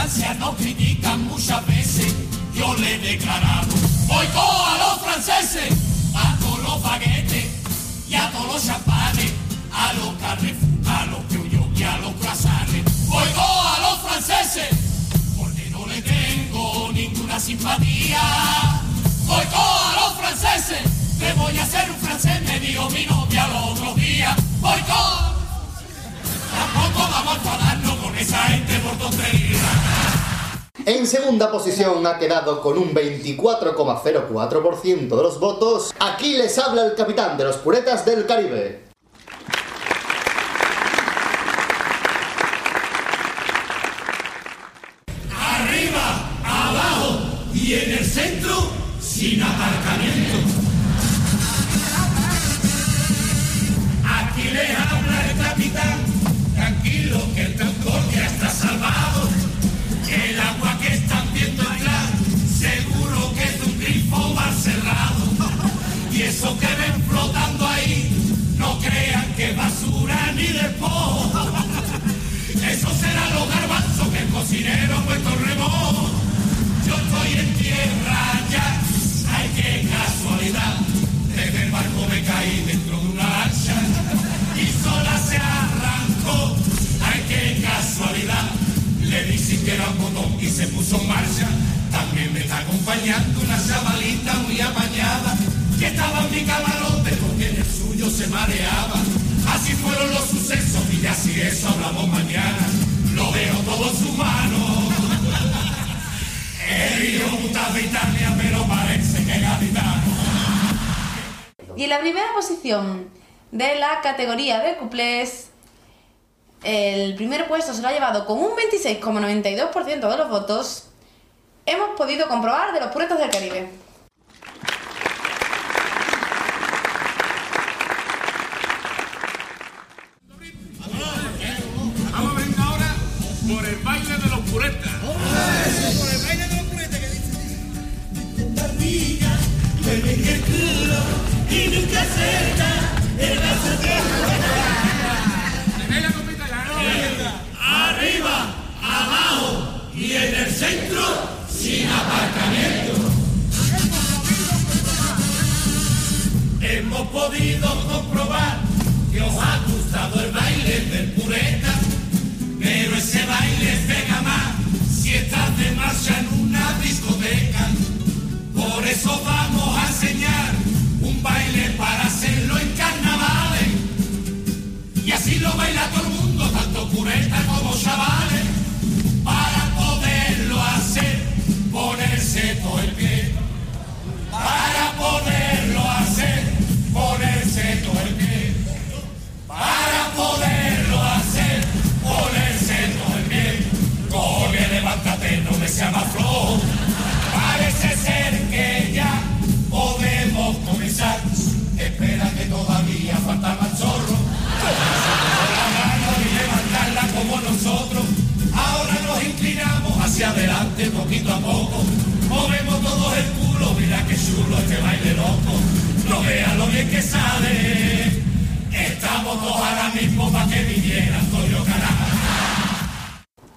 Francia nos critican muchas veces, yo le he declarado, boicot a los franceses, a los baguettes y a todos los champanes, a los Carrefour, a los Peugeot y a los croissants. Boicot a los franceses, porque no le tengo ninguna simpatía. Boicot a los franceses, que voy a ser un francés, me dijo mi novia los otros días. Boicot. Tampoco vamos a enfadarnos esa gente por. En segunda posición ha quedado con un 24,04% de los votos. Aquí les habla el capitán de los puretas del Caribe. Y eso que ven flotando ahí, no crean que basura ni de Eso será los garbanzos que el cocinero ha puesto remojo. Yo estoy en tierra ya, ay qué casualidad. Desde el barco me caí dentro de una lancha y sola se arrancó. Ay qué casualidad. Le di que era un botón y se puso en marcha. También me está acompañando una chavalita muy apañada que estaba en mi camarote porque en el suyo se mareaba. Así fueron los sucesos y ya si eso hablamos mañana. Lo veo todo su mano. El río de Italia, pero parece que gaditano. Y en la primera posición de la categoría de cuplés, el primer puesto se lo ha llevado con un 26,92% de los votos. Hemos podido comprobar de los puretos del Caribe. Vamos a ver ahora por el baile de los puretas. Por el baile de los puretas que dice. Tenéis la copita ya, ¿no? Arriba, abajo y en el centro, Hemos podido comprobar que os ha gustado el baile del pureta, pero ese baile pega más si estás de marcha en una discoteca. Por eso vamos a enseñar un baile para hacerlo en carnavales. Y así lo baila todo el mundo, tanto pureta como chavales. Para poderlo hacer, ponerse todo el pie. Para poderlo hacer, ponerse todo el pie. Coge, levántate, no me sea más flojo. Parece ser que ya podemos comenzar. Espera que todavía falta más zorro. la mano y levantarla como nosotros. Ahora nos inclinamos hacia adelante poquito a poco. Movemos todos el culo, mira qué chulo este baile loco. No vean lo bien que sale. Estamos todos ahora mismo para que vinieran Toyo carajo.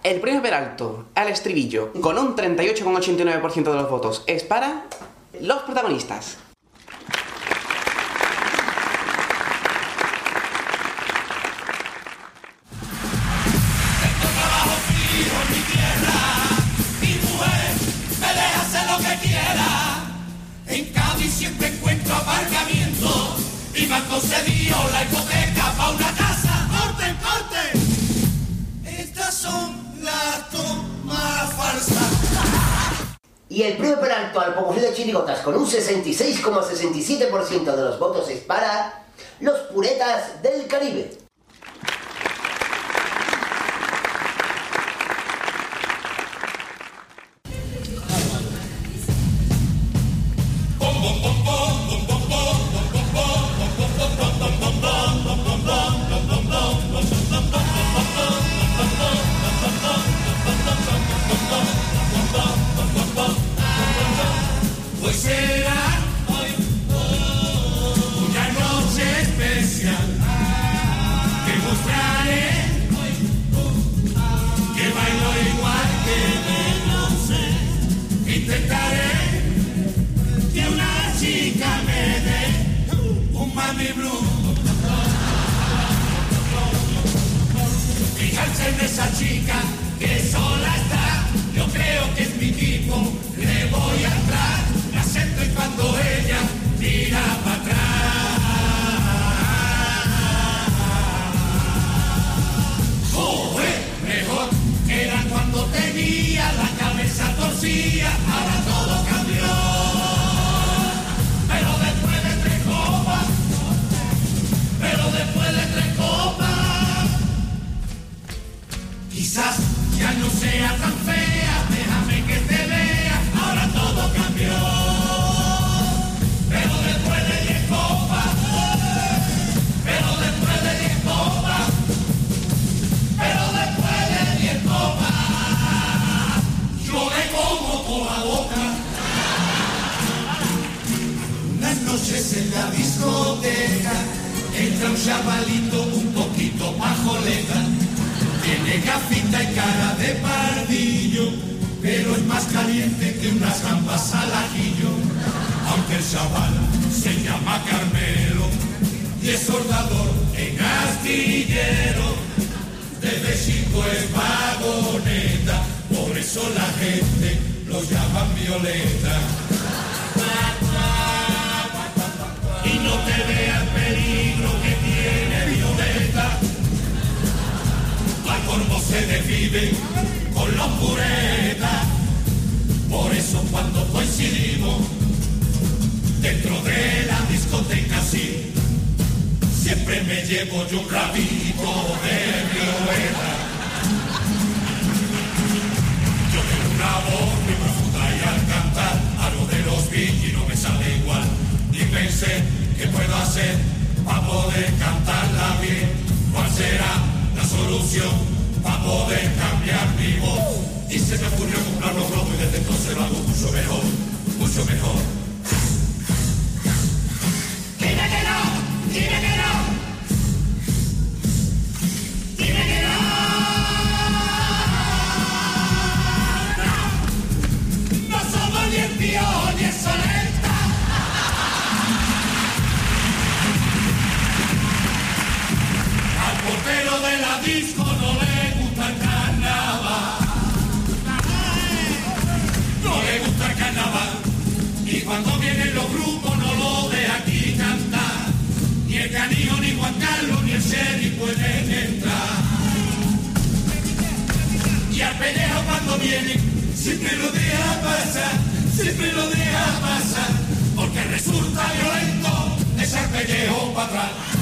El premio Peralto al estribillo, con un 38,89% de los votos, es para los protagonistas. Y me han concedido la hipoteca para una casa. ¡Corte, corte! Estas son las tomas falsas. Y el premio Peralto al Popurrí de Chirigotas con un 66,67% de los votos es para los puretas del Caribe. En esa chica que sola está, yo creo que es mi tipo, le voy a quizás ya no sea tan fea, déjame que te vea, ahora todo cambió. Pero después de diez copas, pero después de diez copas, pero después de diez copas, yo le como por la boca. Unas noches en la discoteca entra un chavalito un poquito pajoleta. Tiene gafita y cara de pardillo, pero es más caliente que unas gambas al ajillo. Aunque el chaval se llama Carmelo y es soldador en astillero, desde chico es vagoneta, por eso la gente lo llaman Violeta. Y no te vea el peligro corvo se divide con los puretas. Por eso cuando coincidimos dentro de la discoteca sí, siempre me llevo yo un rabito de Violeta. Yo tengo una voz muy profunda y al cantar algo de los Beatles no me sale igual. Y pensé que puedo hacer para poder cantarla bien. ¿Cuál será la solución para poder cambiar mi voz? Y se me ocurrió comprar los globos y desde entonces lo hago mucho mejor, mucho mejor. Dime que no, dime que no. Dime que no. No somos ni el tío ni el. Al portero de la disco no le No le gusta el carnaval. Y cuando vienen los grupos no lo de aquí cantar. Ni el canillo, ni Juan Carlos, ni el Seri pueden entrar. Y al pellejo cuando viene, siempre lo deja pasar, siempre lo deja pasar. Porque resulta violento echar pellejo para atrás.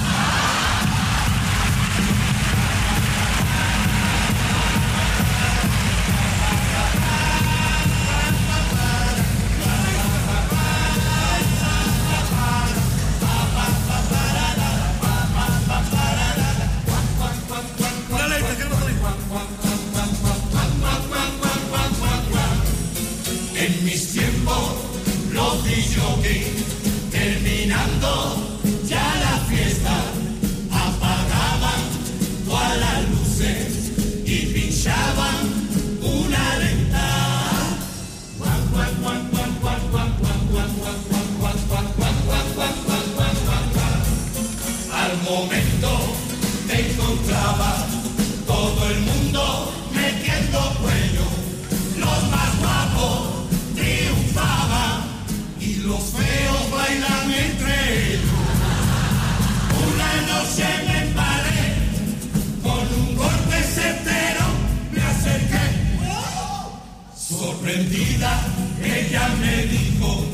Ella me dijo,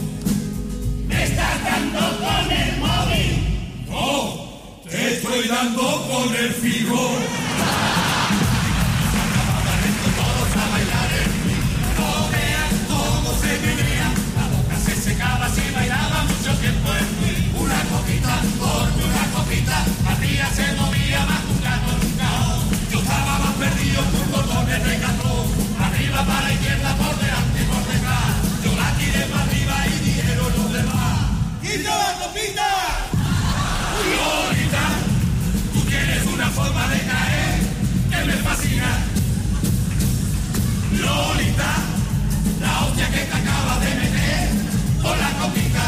¿me estás dando con el móvil? No, te estoy dando con el fijo. Lolita. Tú tienes una forma de caer que me fascina. Lolita, la hostia que te acabas de meter con la copita.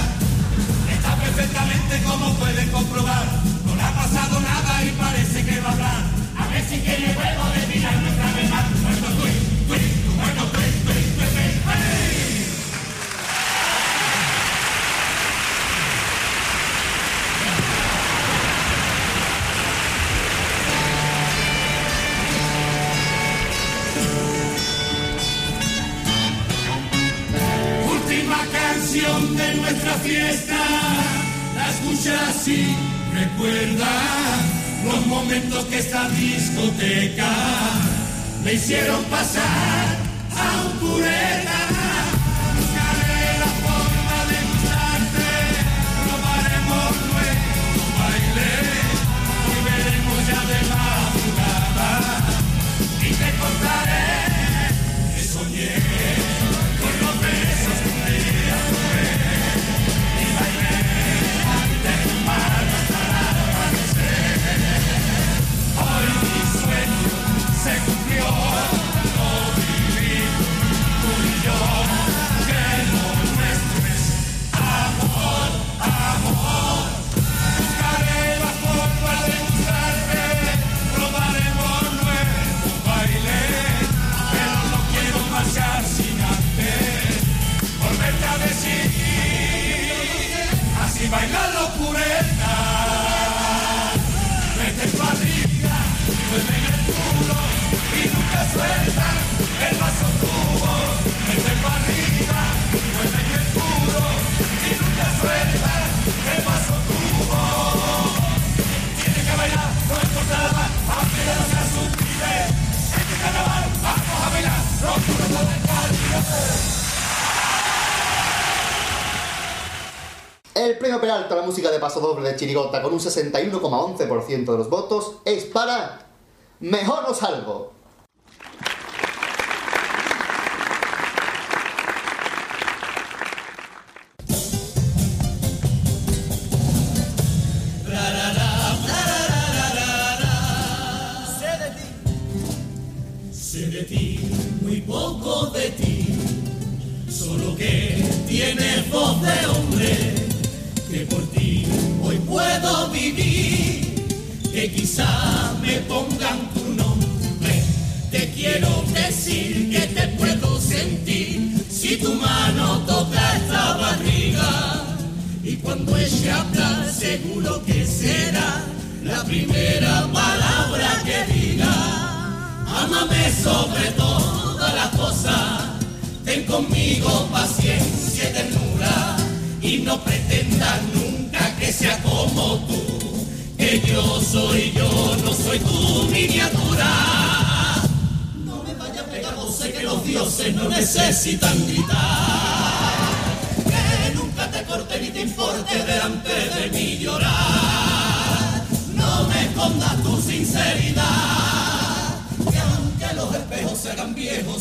Está perfectamente como pueden comprobar. No le ha pasado nada y parece que va a hablar. A ver si tiene huevo de mirar nuestra verdad. De nuestra fiesta, la escuchas y recuerda los momentos que esta discoteca me hicieron pasar a un pureta. El premio Peralta a la música de paso doble de Chirigota con un 61,11% de los votos es para Mejor no salgo.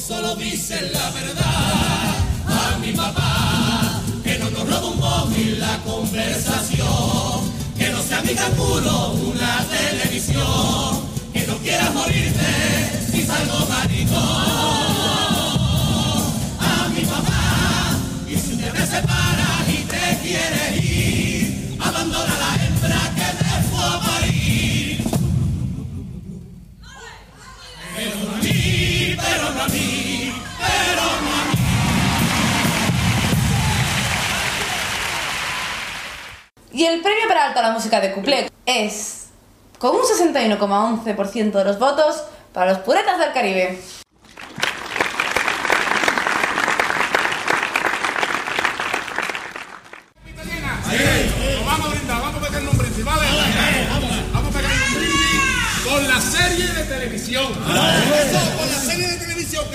Solo dicen la verdad. A mi papá, que no nos roba un móvil la conversación, que no sea mi canguro una televisión, que no quieras morirte si salgo maricón. A mi papá, y si te me separas y te quieres a mí, pero no a mí. Y el premio Peralta a la música de Couplet es, con un 61,11% de los votos, para los puretas del Caribe. Nos vamos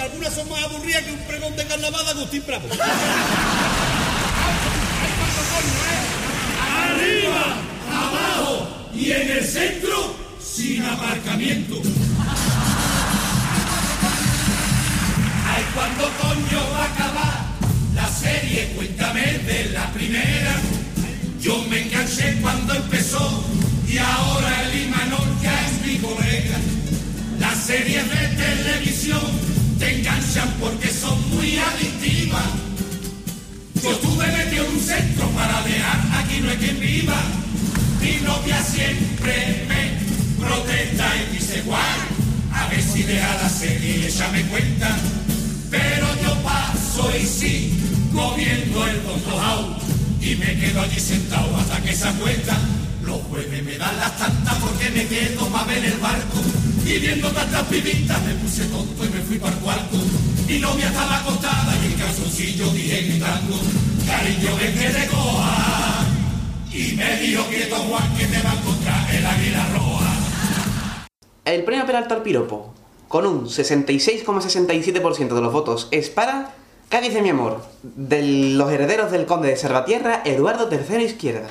algunas son más aburridas que un pregón de carnaval de Agustín Bravo. Arriba, abajo y en el centro, sin aparcamiento. Ay, cuando coño va a acabar la serie? Cuéntame de la primera. Yo me enganché cuando empezó y ahora el Imanol ya es mi colega. Las series de televisión te enganchan porque son muy adictivas. Yo estuve metido un centro para dejar aquí no hay quien viva. Mi novia siempre me protesta y dice guay, a ver si deja la serie ella me cuenta. Pero yo paso y sigo viendo el Don y me quedo allí sentado hasta que se acuesta. Los jueves me dan las tantas porque me quedo para ver el barco. Y viendo tantas pibitas me puse tonto y me fui para el cuarto. Y no me hasta la costada y el calzoncillo dije gritando, cariño ven que te coja. Y me dijo quieto Juan que te va a encontrar el águila roja. El premio Peralta al piropo, con un 66,67% de los votos, es para... Cádiz de mi amor, de los herederos del conde de Salvatierra, Eduardo III Izquierda.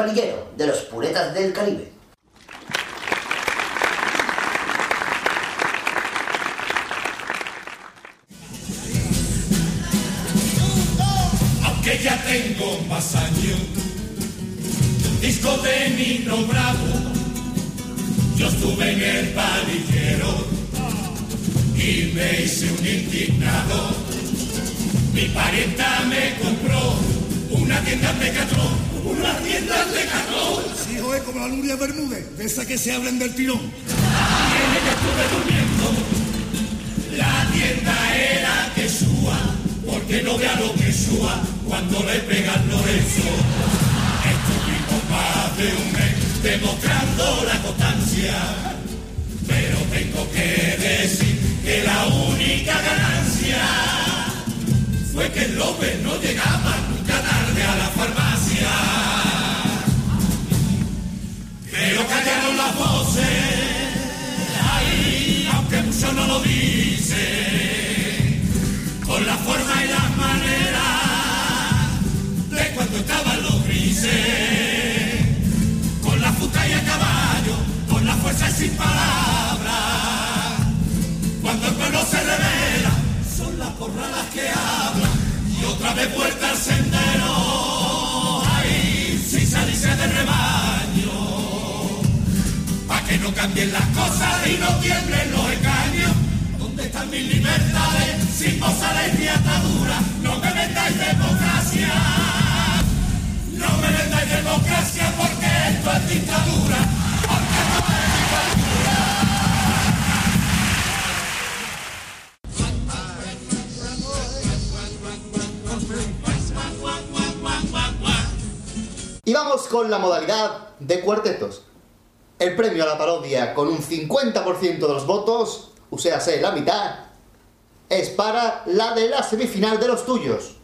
Parillero de los puretas del Caribe. Aunque ya tengo más años, disco de Nino Bravo, yo estuve en el palillero y me hice un indignado. Mi parienta me compró una tienda de Decathlon, una tienda de Decathlon. Sí, joder, como la Nuria Bermúdez, de esa que se hablan del tirón. Tiene que estuve durmiendo. La tienda era Quesúa, porque no vea lo que sua cuando le pegan Lorenzo. Estuvimos más de un mes demostrando la constancia, pero tengo que decir que la única ganancia fue que López no llegaba nunca tarde a la farmacia. Pero callaron las voces. Ay, aunque muchos no lo dicen, con la forma y las maneras de cuando estaban los grises, con la fusta y a caballo, con la fuerza y sin palabras. Cuando el pueblo se revela, son las porradas que hablan, y otra vez vuelta al sendero, ay, sin salirse de pa' que no cambien las cosas y no tiemblen los escaños. ¿Dónde están mis libertades sin posales ni ataduras? No me vendáis democracia, no me vendáis democracia porque esto es dictadura, porque esto es dictadura. Y vamos con la modalidad de cuartetos. El premio a la parodia con un 50% de los votos, o sea, sé la mitad, es para la de la semifinal de los tuyos.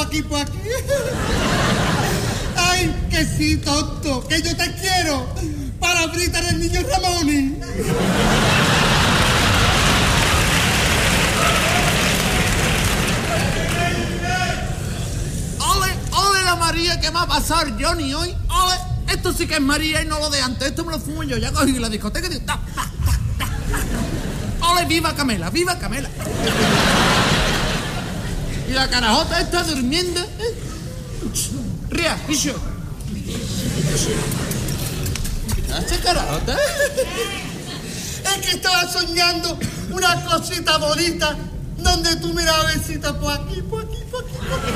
Aquí, por aquí. Ay, que sí, tonto, que yo te quiero para gritar el niño Ramón. ¡Ole, ole la María que va a pasar Johnny hoy! ¡Ole! Esto sí que es María y no lo de antes. Esto me lo fumo yo. Ya cogí la discoteca y. ¡Ole, viva Camela! ¡Viva Camela! Y la carajota está durmiendo. ¿eh? Ría, bicho. ¿Qué carajota? Es que estaba soñando una cosita bonita donde tú me dabas besita por aquí, por aquí, por aquí, por aquí.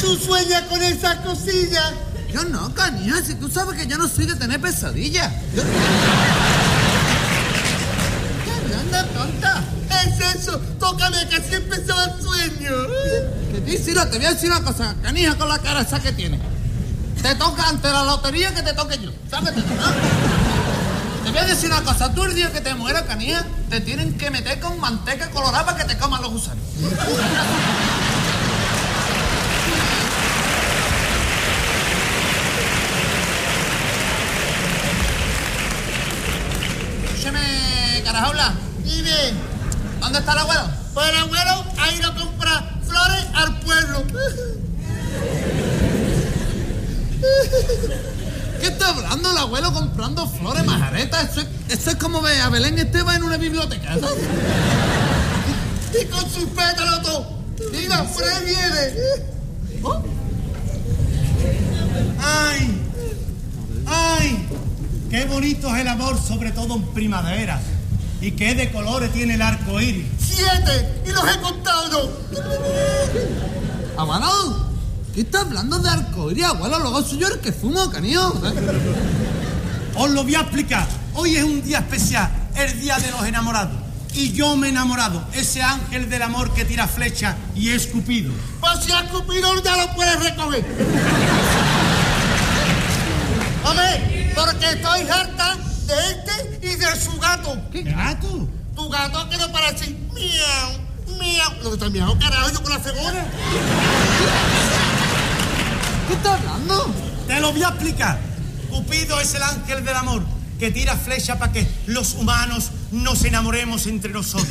Tú sueñas con esa cosilla. Yo no, canija, si tú sabes que yo no soy de tener pesadillas. Yo... No, te voy a decir una cosa, canija con la cara esa que tiene. Te toca ante la lotería que te toque yo. ¿no? Te voy a decir una cosa, tú el día que te mueras, canija, te tienen que meter con manteca colorada para que te coman los gusanos. Escúchame, carajola. Dime, ¿Dónde está el abuelo? pues el abuelo ha ido a comprar flores al pueblo. ¿Qué está hablando el abuelo comprando flores majaretas? Eso es, eso es como ver a Belén Esteban en una biblioteca. ¿sabes? Y con sus pétalos todo. Mira, por ahí viene. ¿Oh? ¡Ay! ¡Ay! ¡Qué bonito es el amor, sobre todo en primavera! ¿Y qué de colores tiene el arco iris? Siete, y los he contado. Abuelo, ¿qué está hablando de arcoíris, abuelo? Luego soy yo el que fumo, canijo. Os lo voy a explicar. Hoy es un día especial, el día de los enamorados. Y yo me he enamorado, ese ángel del amor que tira flecha y es Cupido. Pues si has cupido ya lo puedes recoger. Hombre, porque estoy harta de de su gato. ¿Qué gato? Tu gato que no parece miau, miau. ¿Dónde está el miau, carajo? Yo con la cegona. ¿Qué está hablando? Te lo voy a explicar. Cupido es el ángel del amor que tira flecha para que los humanos nos enamoremos entre nosotros.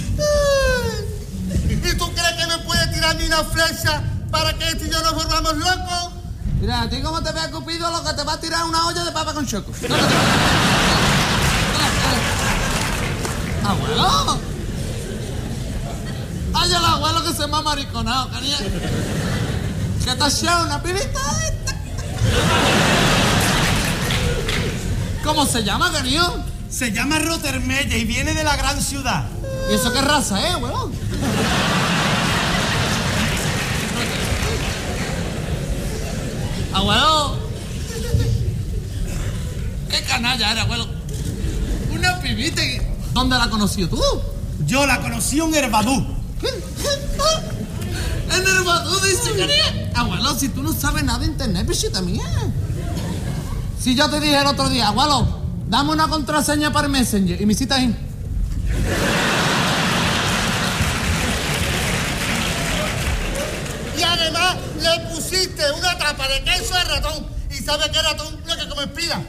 ¿Y tú crees que me puede tirar ni una flecha para que este y yo nos volvamos locos? Mira, a ti como te vea Cupido, lo que te va a tirar es una olla de papa con choco. ¡Abuelo! ¡Ay, el abuelo que se me ha mariconado, cariño! ¿Qué has echado una pibita? ¿Cómo se llama, cariño? Se llama Rotermella y viene de la gran ciudad. ¿Y eso qué raza es, abuelo? Abuelo. ¿Qué canalla eres, abuelo? Una pibita. y- ¿Dónde la has conocido tú? Yo la conocí en Herbadú. En el Badoo dice que Abuelo, si tú no sabes nada de internet, pichita mía. Si yo te dije el otro día, abuelo, dame una contraseña para el Messenger y me hiciste ahí. Y además le pusiste una tapa de queso de ratón. ¿Y sabes qué ratón? Lo que come espía.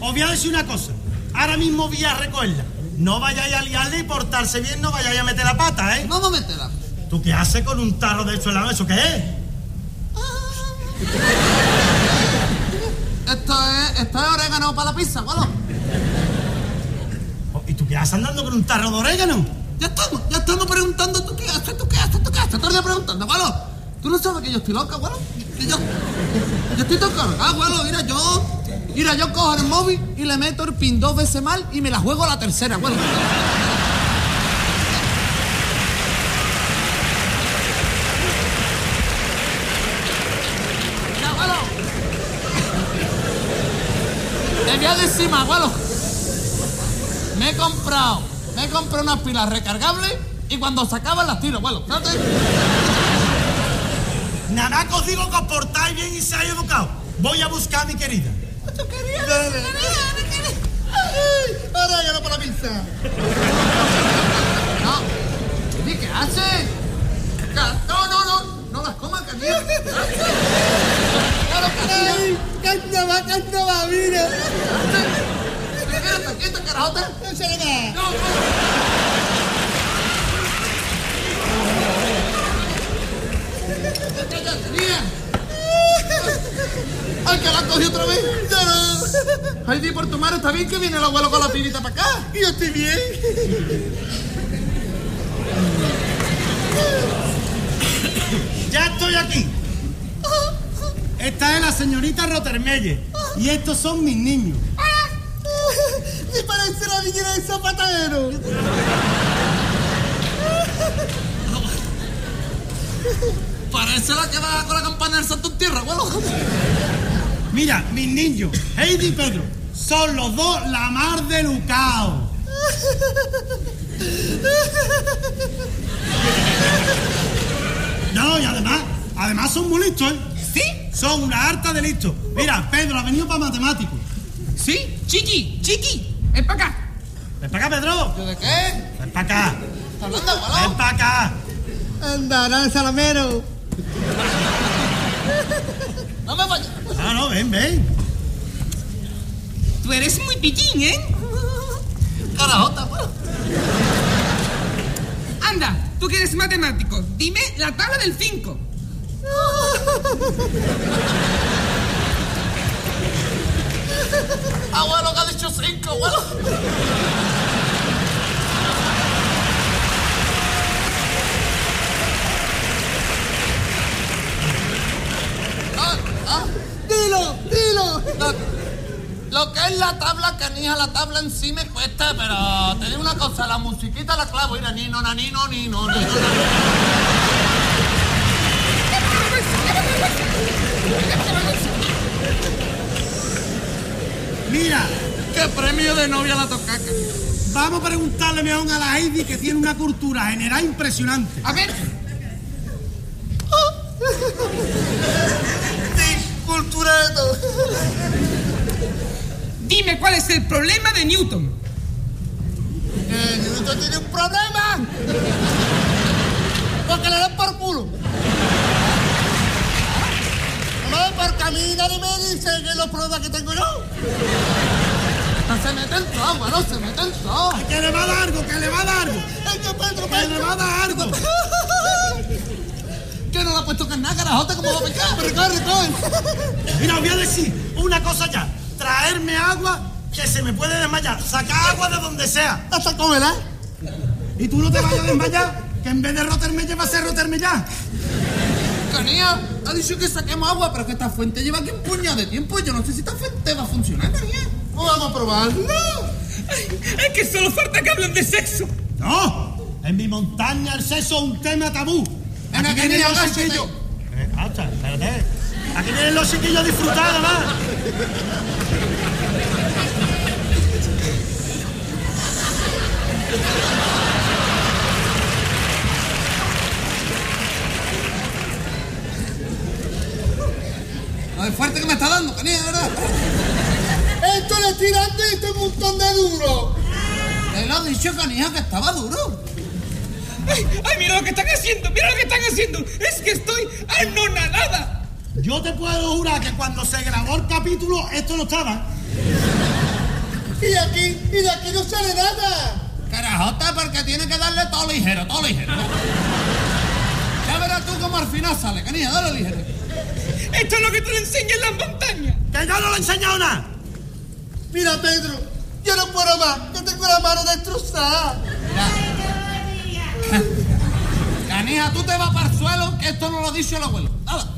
Os voy a decir una cosa. Ahora mismo voy a recogerla. No vayáis a liarle y portarse bien, no vayáis a meter la pata, ¿eh? Vamos a meterla. ¿Tú qué haces con un tarro de helado? ¿Eso qué es? Esto es, esto es orégano para la pizza, abuelo. Oh, ¿Y tú qué haces andando con un tarro de orégano? Ya estamos, ya estamos preguntando tú qué haces, tú qué haces, tú qué haces. Día preguntando, abuelo. ¿Tú no sabes que yo estoy loca, abuelo? Que yo, yo estoy tocando. Ah, abuelo, mira, yo... Mira, yo cojo el móvil y le meto el pin dos veces mal y me la juego a la tercera, abuelo. Mira, abuelo. Te voy a decir más, abuelo. Me he comprado, me he comprado unas pilas recargables y cuando se acaban las tiro, abuelo. Fíjate. Nada os portáis bien y seáis educados. Voy a buscar a mi querida. ¿Tú querías? ¿Tú querías? ¿Tú querías? Ay, ahora ya no para pizza. No. Oye, ¿qué No, no, no. No las comas, Canilla. Claro, Canilla. Canta va, canta va, mira. Carajota. No se le. No. ¡Ay, que la cogido otra vez! ¡Ay, di por tu madre! ¿Está bien que viene el abuelo con la pibita para acá? Yo estoy bien. Ya estoy aquí. Esta es la señorita Rottermelle. Y estos son mis niños. Me parece la niñera del zapatero. Parece la que va con la campana del Santo en Tierra, abuelo. Mira, mis niños, Heidi y Pedro, son los dos la mar de Lucao. No, y además, además son muy listos, ¿eh? ¿Sí? Son una harta de listos. Mira, Pedro ha venido para matemáticos. ¿Sí? Chiqui, chiqui. Ven para acá. Ven para acá, Pedro. ¿Yo de qué? Ven para acá. ¿Está hablando, Ven abuelo? para acá. Andarán salamero. No me vayas. Ah, no, ven, ven. Tú eres muy piquín, ¿eh? Carajota. Anda, tú que eres matemático, dime la tabla del 5. Abuelo, que ha dicho cinco, abuelo. Ah, ah, Dilo, dilo. lo, lo que es la tabla, canija, la tabla en sí me cuesta, pero te digo una cosa, la musiquita la clavo, mira, ni no, ni no, ni no, ni no. Mira, ¿Qué premio de novia la toca, canija? vamos a preguntarle mejor a la Heidi que tiene una cultura general impresionante. A ver, Sí, cultura de todo. dime cuál es el problema de Newton. Eh, Newton tiene un problema. Porque le dan por culo. No, por caminar y me dice que los problemas que tengo yo. No se mete en todo, abuelo, se mete en todo. Que le va a dar algo, que le va a dar algo. Es que Pedro, Que le va a dar algo. Puesto que nada, carajota, ¿cómo va a pecar? Pero corre, corre. Mira, voy a decir una cosa ya. Traerme agua que se me puede desmayar. Sacar agua de donde sea. Hasta cómela. Y tú no te vayas a desmayar, que en vez de roterme va a ser roterme ya. Canía, ha dicho que saquemos agua, pero que esta fuente lleva aquí un puñado de tiempo. Yo no sé si esta fuente va a funcionar, Canía. Vamos a probarlo. Es que solo falta que hablen de sexo. No, en mi montaña el sexo es un tema tabú. Venga, Aquí que vienen los chiquillos. Eh, acha, espérate. Aquí vienen los chiquillos a disfrutar, además. No es fuerte que me está dando, Canía, ¿verdad? Esto le estoy dando este montón de duro. Él ha dicho, Canía, que estaba duro. Ay, ay, mira lo que están haciendo, mira lo que están haciendo. Es que estoy anonadada. Yo te puedo jurar que cuando se grabó el capítulo, esto no estaba. Y de aquí, y de aquí no sale nada. Carajota, porque tiene que darle todo ligero, todo ligero. Ya verás tú cómo al final sale, Canía, dale ligero. Esto es lo que te lo enseña en las montañas. Que yo no le he enseñado nada. Mira, Pedro, yo no puedo más, que tengo la mano destrozada. Canija, tú te vas para el suelo, que esto no lo ha dicho el abuelo. Nada.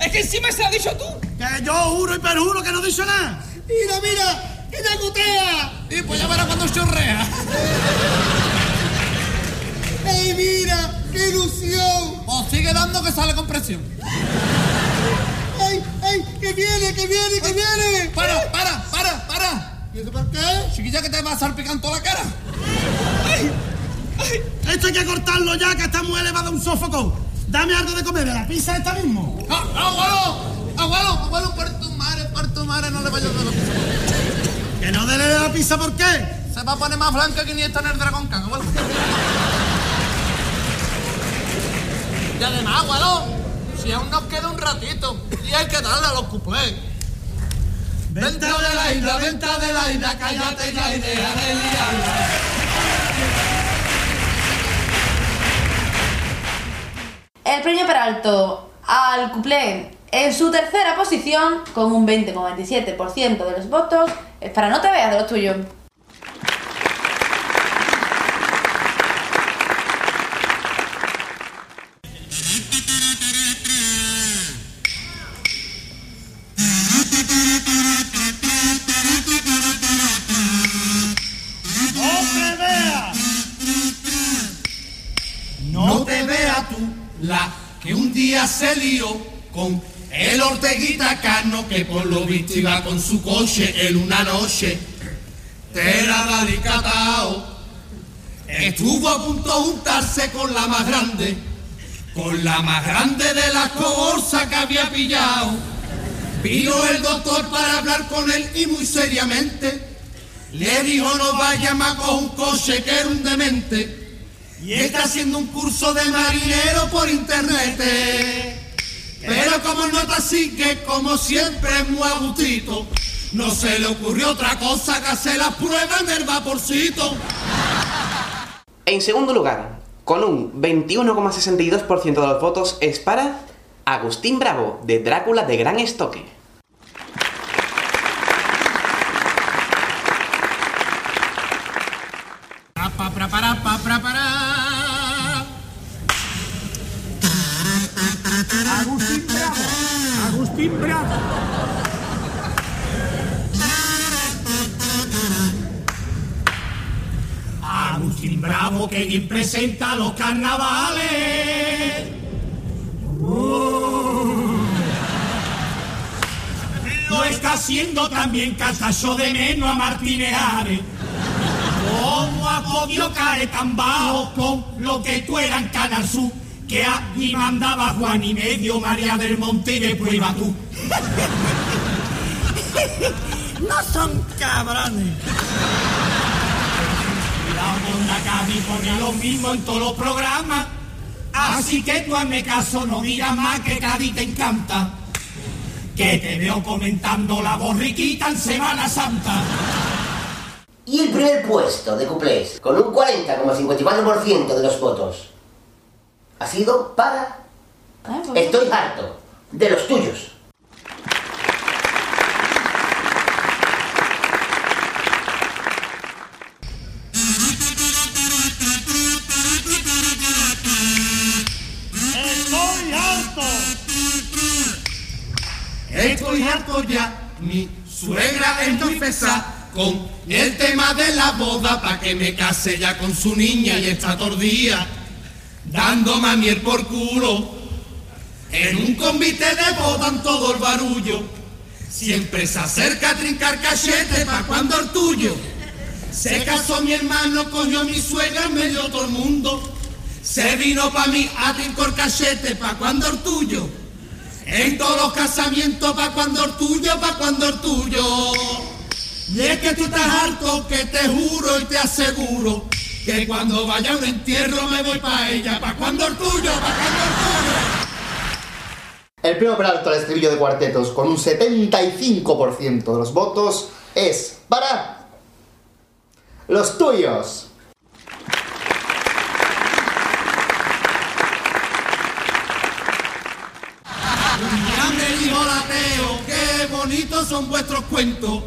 Es que encima se lo has dicho tú. Que yo juro y perjuro que no dicho nada. Mira, mira, que te gotea. Y pues ya verás cuando chorrea. ¡Ey, mira, qué ilusión! O sigue dando que sale con presión. ¡Ay, ay, que viene, que viene, que viene! Para, para, para, para. ¿Y eso por qué? Chiquilla, que te va a salpicar en toda la cara. Esto hay que cortarlo ya, que está muy elevado a un sofocón. Dame algo de comer, de la pizza esta mismo. ¡No, no, abuelo! Abuelo, abuelo, por tu madre, por tu madre, no le vayas a dar la pizza. Que no dele la la pizza por qué? Se va a poner más blanca que ni está en el dragón cago. Y además, abuelo, si aún nos queda un ratito y hay que darle a los cuplés. Venta de la isla, venta de la isla, cállate ya y deja de liarla. El premio Peralto al cuplé en su tercera posición con un 20,27% de los votos es para no te veas de los tuyos. ¡No te veas! No te veas tú la que un día se con el Orteguita Cano que por lo visto iba con su coche en una noche. Te la dalicatao. Estuvo a punto de juntarse con la más grande, con la más grande de las cobolsas que había pillado. Vino el doctor para hablar con él y muy seriamente le dijo no vaya más con un coche que era un demente. Y está haciendo un curso de marinero por internet. Pero como nota así que como siempre es muy agustito, no se le ocurrió otra cosa que hacer las pruebas en el vaporcito. En segundo lugar, con un 21,62% de los votos, es para Agustín Bravo, de Drácula de Gran Estoque. Agustín Bravo que bien presenta los carnavales. Uh. Lo está haciendo también Castacho de menos a Martínez. ¿Cómo ha podido caer tan bajo con lo que tú eras Canal Sur? Que aquí mandaba Juan y medio, María del Monte y después iba tú. No son cabrones. Onda Cádiz pone lo mismo en todos los programas. Así que tú hazme caso, no digas más que Cádiz te encanta. Que te veo comentando la borriquita en Semana Santa. Y el primer puesto de cuplés, con un 40,54% de los votos, ha sido para Estoy harto de los tuyos. Mi suegra es muy pesada con el tema de la boda pa' que me case ya con su niña y está tordía dándome a miel por culo. En un convite de boda en todo el barullo, siempre se acerca a trincar cachete pa' cuando el tuyo. Se casó mi hermano, cogió mi suegra en medio todo el mundo. Se vino pa' mí a trincar cachete pa' cuando el tuyo. En todos los casamientos, pa' cuando el tuyo, pa' cuando el tuyo. Y es que tú estás harto, que te juro y te aseguro, que cuando vaya a un entierro me voy pa' ella, pa' cuando el tuyo, pa' cuando el tuyo. El premio Peralto al estribillo de cuartetos con un 75% de los votos es para los tuyos. Ya me dijo el ateo, qué son vuestros cuentos.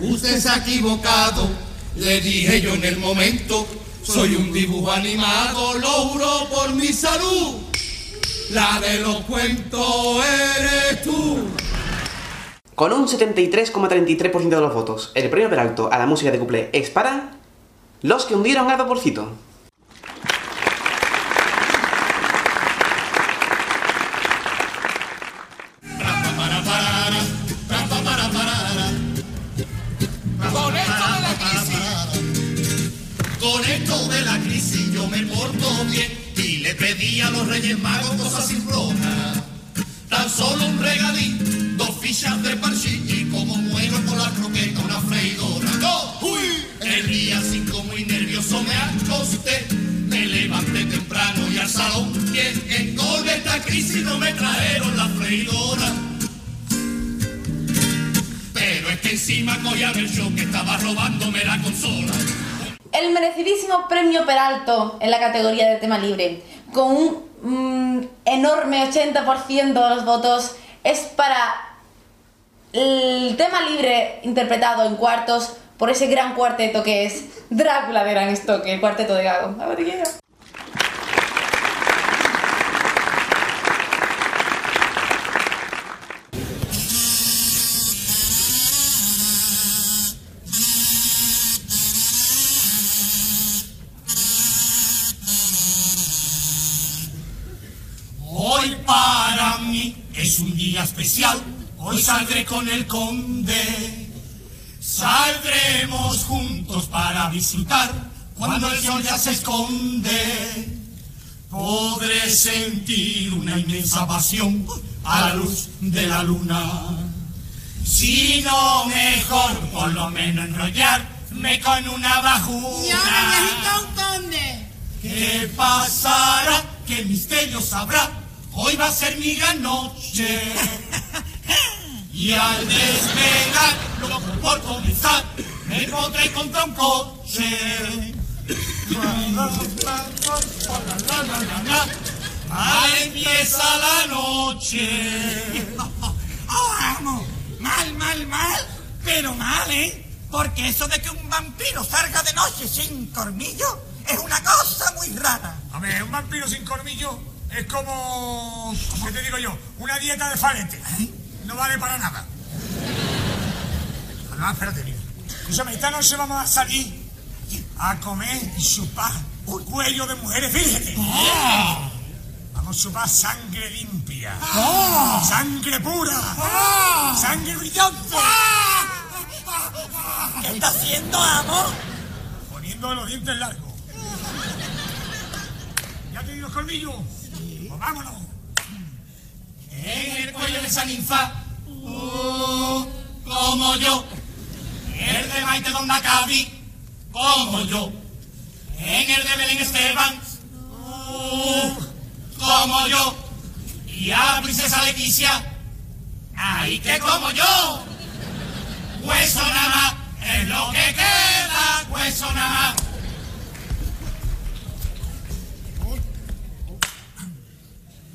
Usted se ha equivocado, le dije yo en el momento. Soy un dibujo animado, lo por mi salud. La de los cuentos eres tú. Con un 73,33% de los votos, el premio Peralto a la música de cuplé es para los que hundieron al vaporcito. Crisis no me trajeron la freidora. Pero es que encima cogía el show que estaba robándome la consola. El merecidísimo premio Peralto en la categoría de tema libre, con un mm, enorme 80% de los votos, es para el tema libre interpretado en cuartos por ese gran cuarteto que es Drácula de Gran Estoque, el cuarteto de Gago. A ver, ¿quién era? Hoy para mí es un. Hoy saldré con el conde. Saldremos juntos para visitar cuando el sol ya se esconde. Podré sentir una inmensa pasión a la luz de la luna. Si no mejor, por lo menos enrollarme con una bajuna. ¿Qué pasará? ¿Qué misterio sabrá? Hoy va a ser mi gran noche. Y al despegar, loco por comenzar, me podré contra un coche. Ahí empieza la noche. Oh, amo, mal, mal, mal, pero mal, ¿eh? Porque eso de que un vampiro salga de noche sin cormillo es una cosa muy rara. A ver, un vampiro sin cormillo es como. ¿Qué te digo yo? Una dieta de falete. No vale para nada. No, espérate, mira. Escúchame, esta noche vamos a salir a comer y chupar un cuello de mujeres vírgenes. Vamos a chupar sangre limpia. Sangre pura. Sangre brillante. ¿Qué está haciendo, amo? Poniendo los dientes largos. ¿Ya te los colmillos? Pues vámonos. En el cuello de esa ninfa, uh, como yo. El de Maite Don Maccabi, como yo. En el de Belén Esteban, uh, como yo. Y a la princesa Leticia, ahí que como yo. Hueso nada más, es lo que queda, hueso nada más.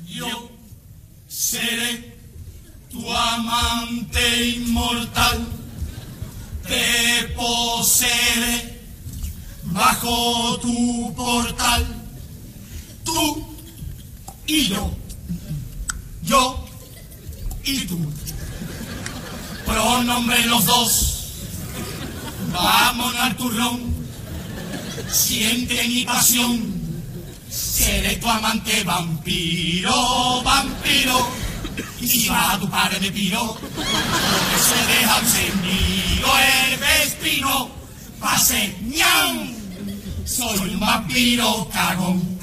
Yo seré tu amante inmortal, te poseeré bajo tu portal, tú y yo, yo y tú, pronombre los dos, vámonos al turrón, siente mi pasión. Seré tu amante vampiro, vampiro. Y si va a tu padre de piro, que se deja encendido el vespino, pase ñau. Soy un vampiro cagón.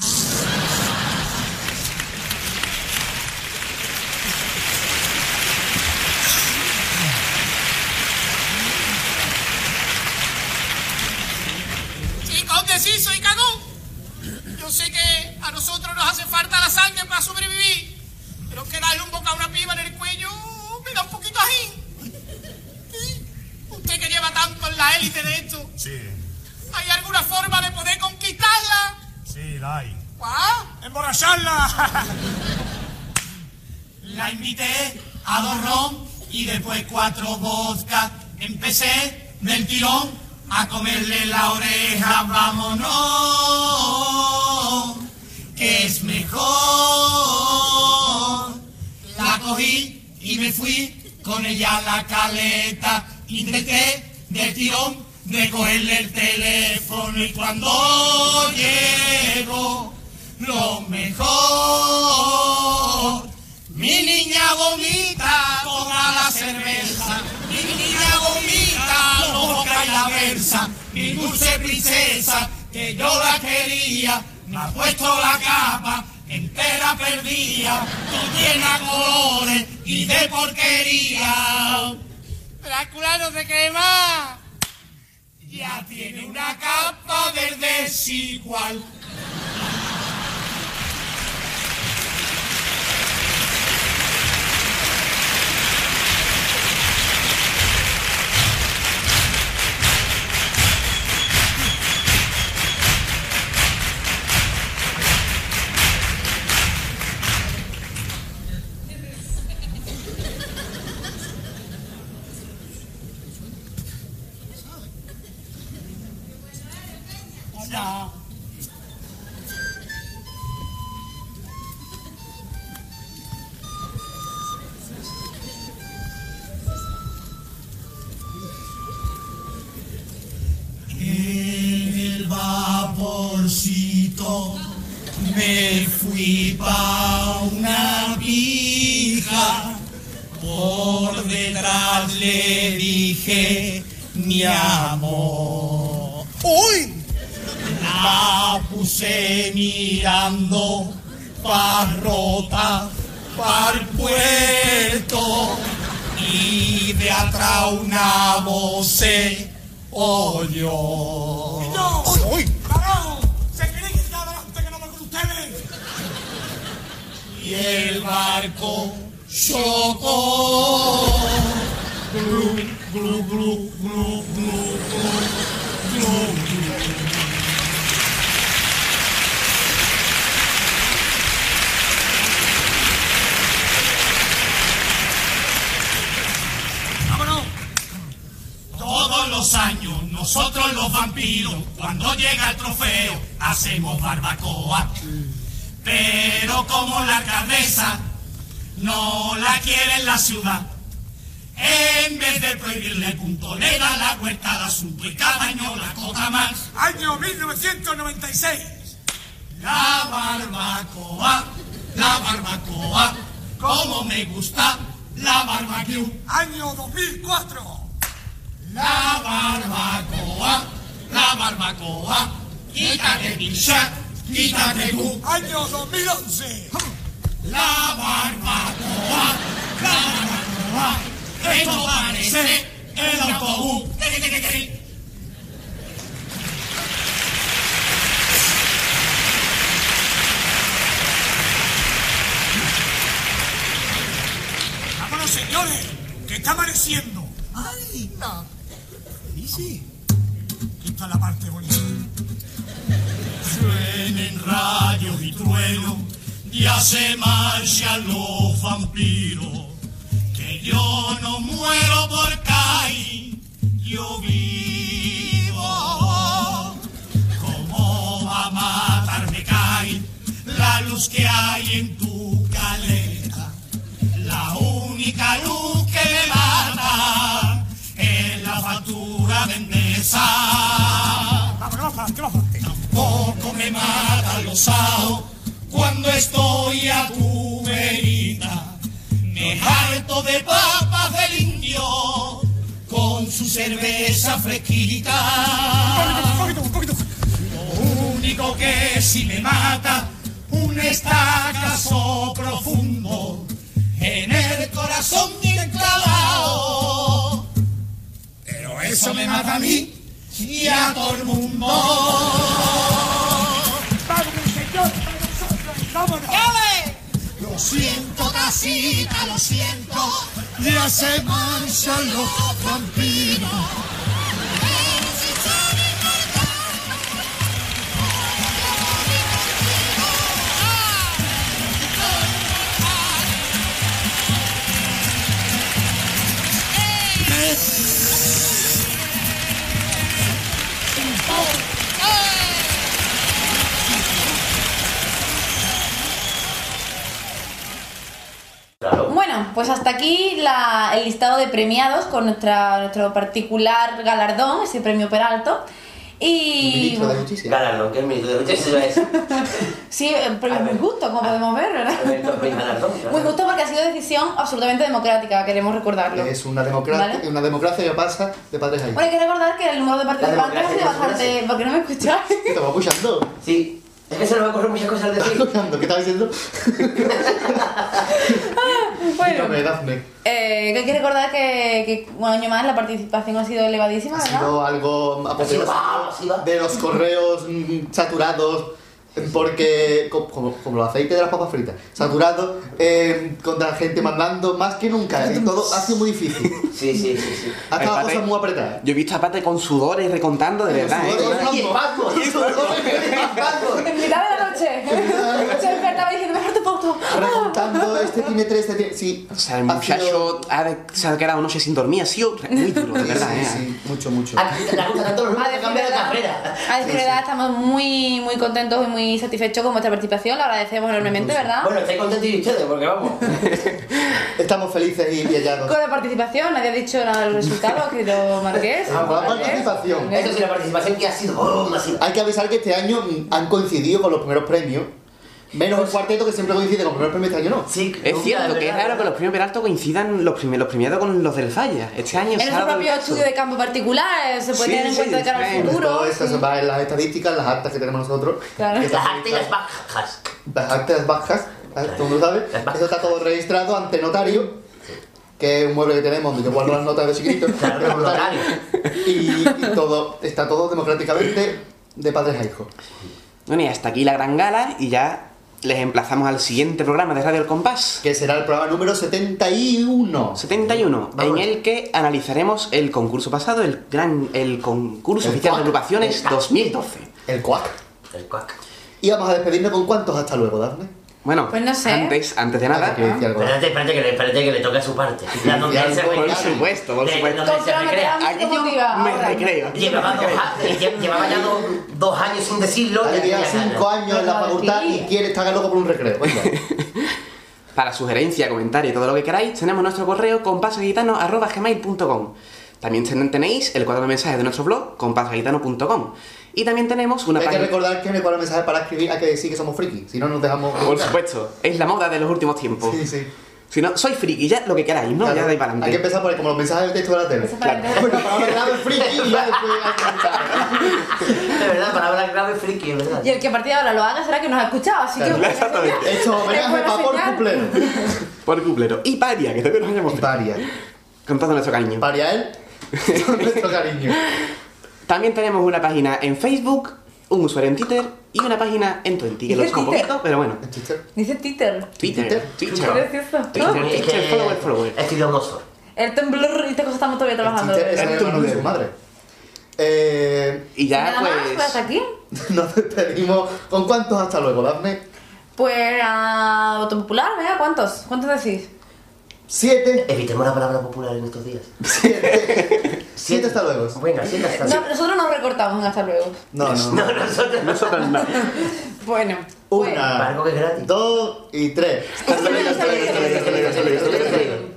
Conde, sí, soy cagón. Yo sé que a nosotros nos hace falta la sangre para sobrevivir, pero que darle un boca a una piba en el cuello me da un poquito ají. Sí. Usted que lleva tanto en la élite de esto, Sí, ¿hay alguna forma de poder conquistarla? sí, la hay. ¿Cuál? ¡Emborracharla! La invité a dos ron y después cuatro vodka. Empecé del tirón a comerle la oreja. Vámonos, que es mejor. La cogí y me fui con ella a la caleta. Intenté del tirón de cogerle el teléfono y cuando llego lo mejor. Mi niña vomita toda la cerveza, mi niña vomita la boca y la versa, mi dulce princesa que yo la quería, me ha puesto la capa entera perdida, todo llena colores y de porquería. Drácula no se quema. Ya tiene una capa verde desigual. Bueno, pues hasta aquí la- el listado de premiados con nuestra, nuestro particular galardón, ese premio Peralto. Y. Galardón, que es ministro de justicia es. Sí, el premio muy justo, como podemos ver, ¿verdad? galardón. Muy justo porque ha sido decisión absolutamente democrática, queremos recordarlo. Es una democracia, ¿Vale? una democracia que pasa de padres a hijos. Bueno, hay que recordar que el número de participantes ha sido no es bastante. ¿Por qué no me te va escuchando? Sí. Es que se nos van a ocurrir muchas cosas al decir. ¿Qué estás diciendo? Bueno, Dafne. eh, que hay que recordar que, que un año más la participación ha sido elevadísima, Ha ¿verdad? sido algo apoteósico de los correos mm, saturados porque co- como, como los aceites de las papas fritas saturados eh, contra la gente mandando más que nunca y todo ha sido muy difícil sí sí sí, sí. ha estado la cosa muy apretada Yo he visto a Pate con sudores recontando, de verdad, ¿eh? Y espasmos. En mitad de la noche. Te foto. remontando, este tiene tres, este tiene... Sí, O sea, el ha muchacho sido- ha de- se ha quedado noche sin dormir, ha sido muy duro, de Sí, verdad, sí, ¿eh? sí, mucho, mucho. A ti te gusta tanto los que cambian de carrera. a decir verdad, estamos muy, muy contentos y muy satisfechos con vuestra participación. Lo agradecemos enormemente, ¿verdad? Bueno, estáis contentos y ustedes, porque vamos. Estamos felices y hallados. Con la participación, nadie ha dicho nada del resultado, querido Marqués. Ah, con la participación. Eso sí, la participación que ha sido oh, masiva. Hay que avisar que este año han coincidido con los primeros premios. Menos el cuarteto que siempre coincide con los primeros premios, año no. Sí, Es cierto de que es raro que los premios Peralto coincidan los, los premiados con los del Falla. Este año En el propio estudio de campo particular, eh, se puede Sí, tener en sí, cuenta de cara al futuro. Todo esto sí. se va en las estadísticas, las actas que tenemos nosotros. Claro. Que Las altas y las bajas. Las actas bajas, ¿sabes? todo el mundo sabe. Eso está todo registrado ante notario, que es un mueble que tenemos donde yo guardo las notas de un notario. Y, y todo, está todo democráticamente de padres a hijos. Bueno, y hasta aquí la gran gala y ya les emplazamos al siguiente programa de Radio El Compás. Que será el programa número 71. 71, Vamos. en el que analizaremos el concurso pasado, el gran el concurso El oficial de CUAC. agrupaciones El CUAC. 2012. El cuac. El cuac. Y vamos a despedirnos con cuántos hasta luego, Dafne. Bueno, Pues no sé. antes, antes de nada, Ah, algo. Espérate, espérate que, le, espérate que le toque a su parte. La donde él se Por recrea. supuesto, por De- supuesto. Donde se recrea. Aquí yo me ahora. recreo. aquí me Llevaba, dos, recreo. lle- llevaba ya dos, dos años sin decirlo. Tenía cinco años en la No, facultad sí. y quiere estar loco por un recreo. Venga. Para sugerencia, comentario y todo lo que queráis, tenemos nuestro correo compasgitano.gmail.com También ten- tenéis el cuadro de mensajes de nuestro blog, compasgitano.com Y también tenemos una Hay que página... recordar que en el cuadro de mensajes para escribir hay que decir que somos friki, si no nos dejamos. Por supuesto, es la moda de los últimos tiempos. Sí, sí. Si no, soy friki, ya lo que queráis, ¿no? Claro, ya ahí para Hay que adelante. empezar por como los mensajes del texto de la tele. Claro. Bueno, para hablar clave friki y ya después hay que. De verdad, palabra clave friki, es verdad. Y el que a partir de ahora lo haga será que nos ha escuchado, así que... Claro, exactamente. Hecho homenaje para por cuplero. Por cuplero. Y paria, que todavía nos hayamos Paria. con todo nuestro cariño. Paria él. Con nuestro cariño. También tenemos una página en Facebook, un usuario en Twitter y una página en Twenty, que lo ¿Dice usa un Twitter? poquito, pero bueno. Twitter. Dice Twitter. Twitter, Twitter. Twitter. Es Twitter, que follower, follower. estudió un oso. El temblor y estas cosas estamos todavía trabajando. Twitter es el hermano de su madre. Eh, Y ya, Nada más, pues pues. hasta aquí. nos despedimos. ¿Con cuántos hasta luego, Dafne? Pues a autopopular, venga, ¿cuántos? ¿Cuántos decís? Siete. Evitemos la palabra popular en estos días. Siete. Siete hasta luego. Venga, siete hasta No, nosotros nos recortamos en hasta luego. No, no. No, nosotros no. Nosotros no. Bueno. Una, Algo que es gratis. dos y tres. Hasta luego, hasta luego, hasta luego, hasta luego, hasta luego, hasta luego.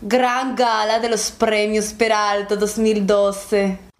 Gran gala de los premios Peralta 2012.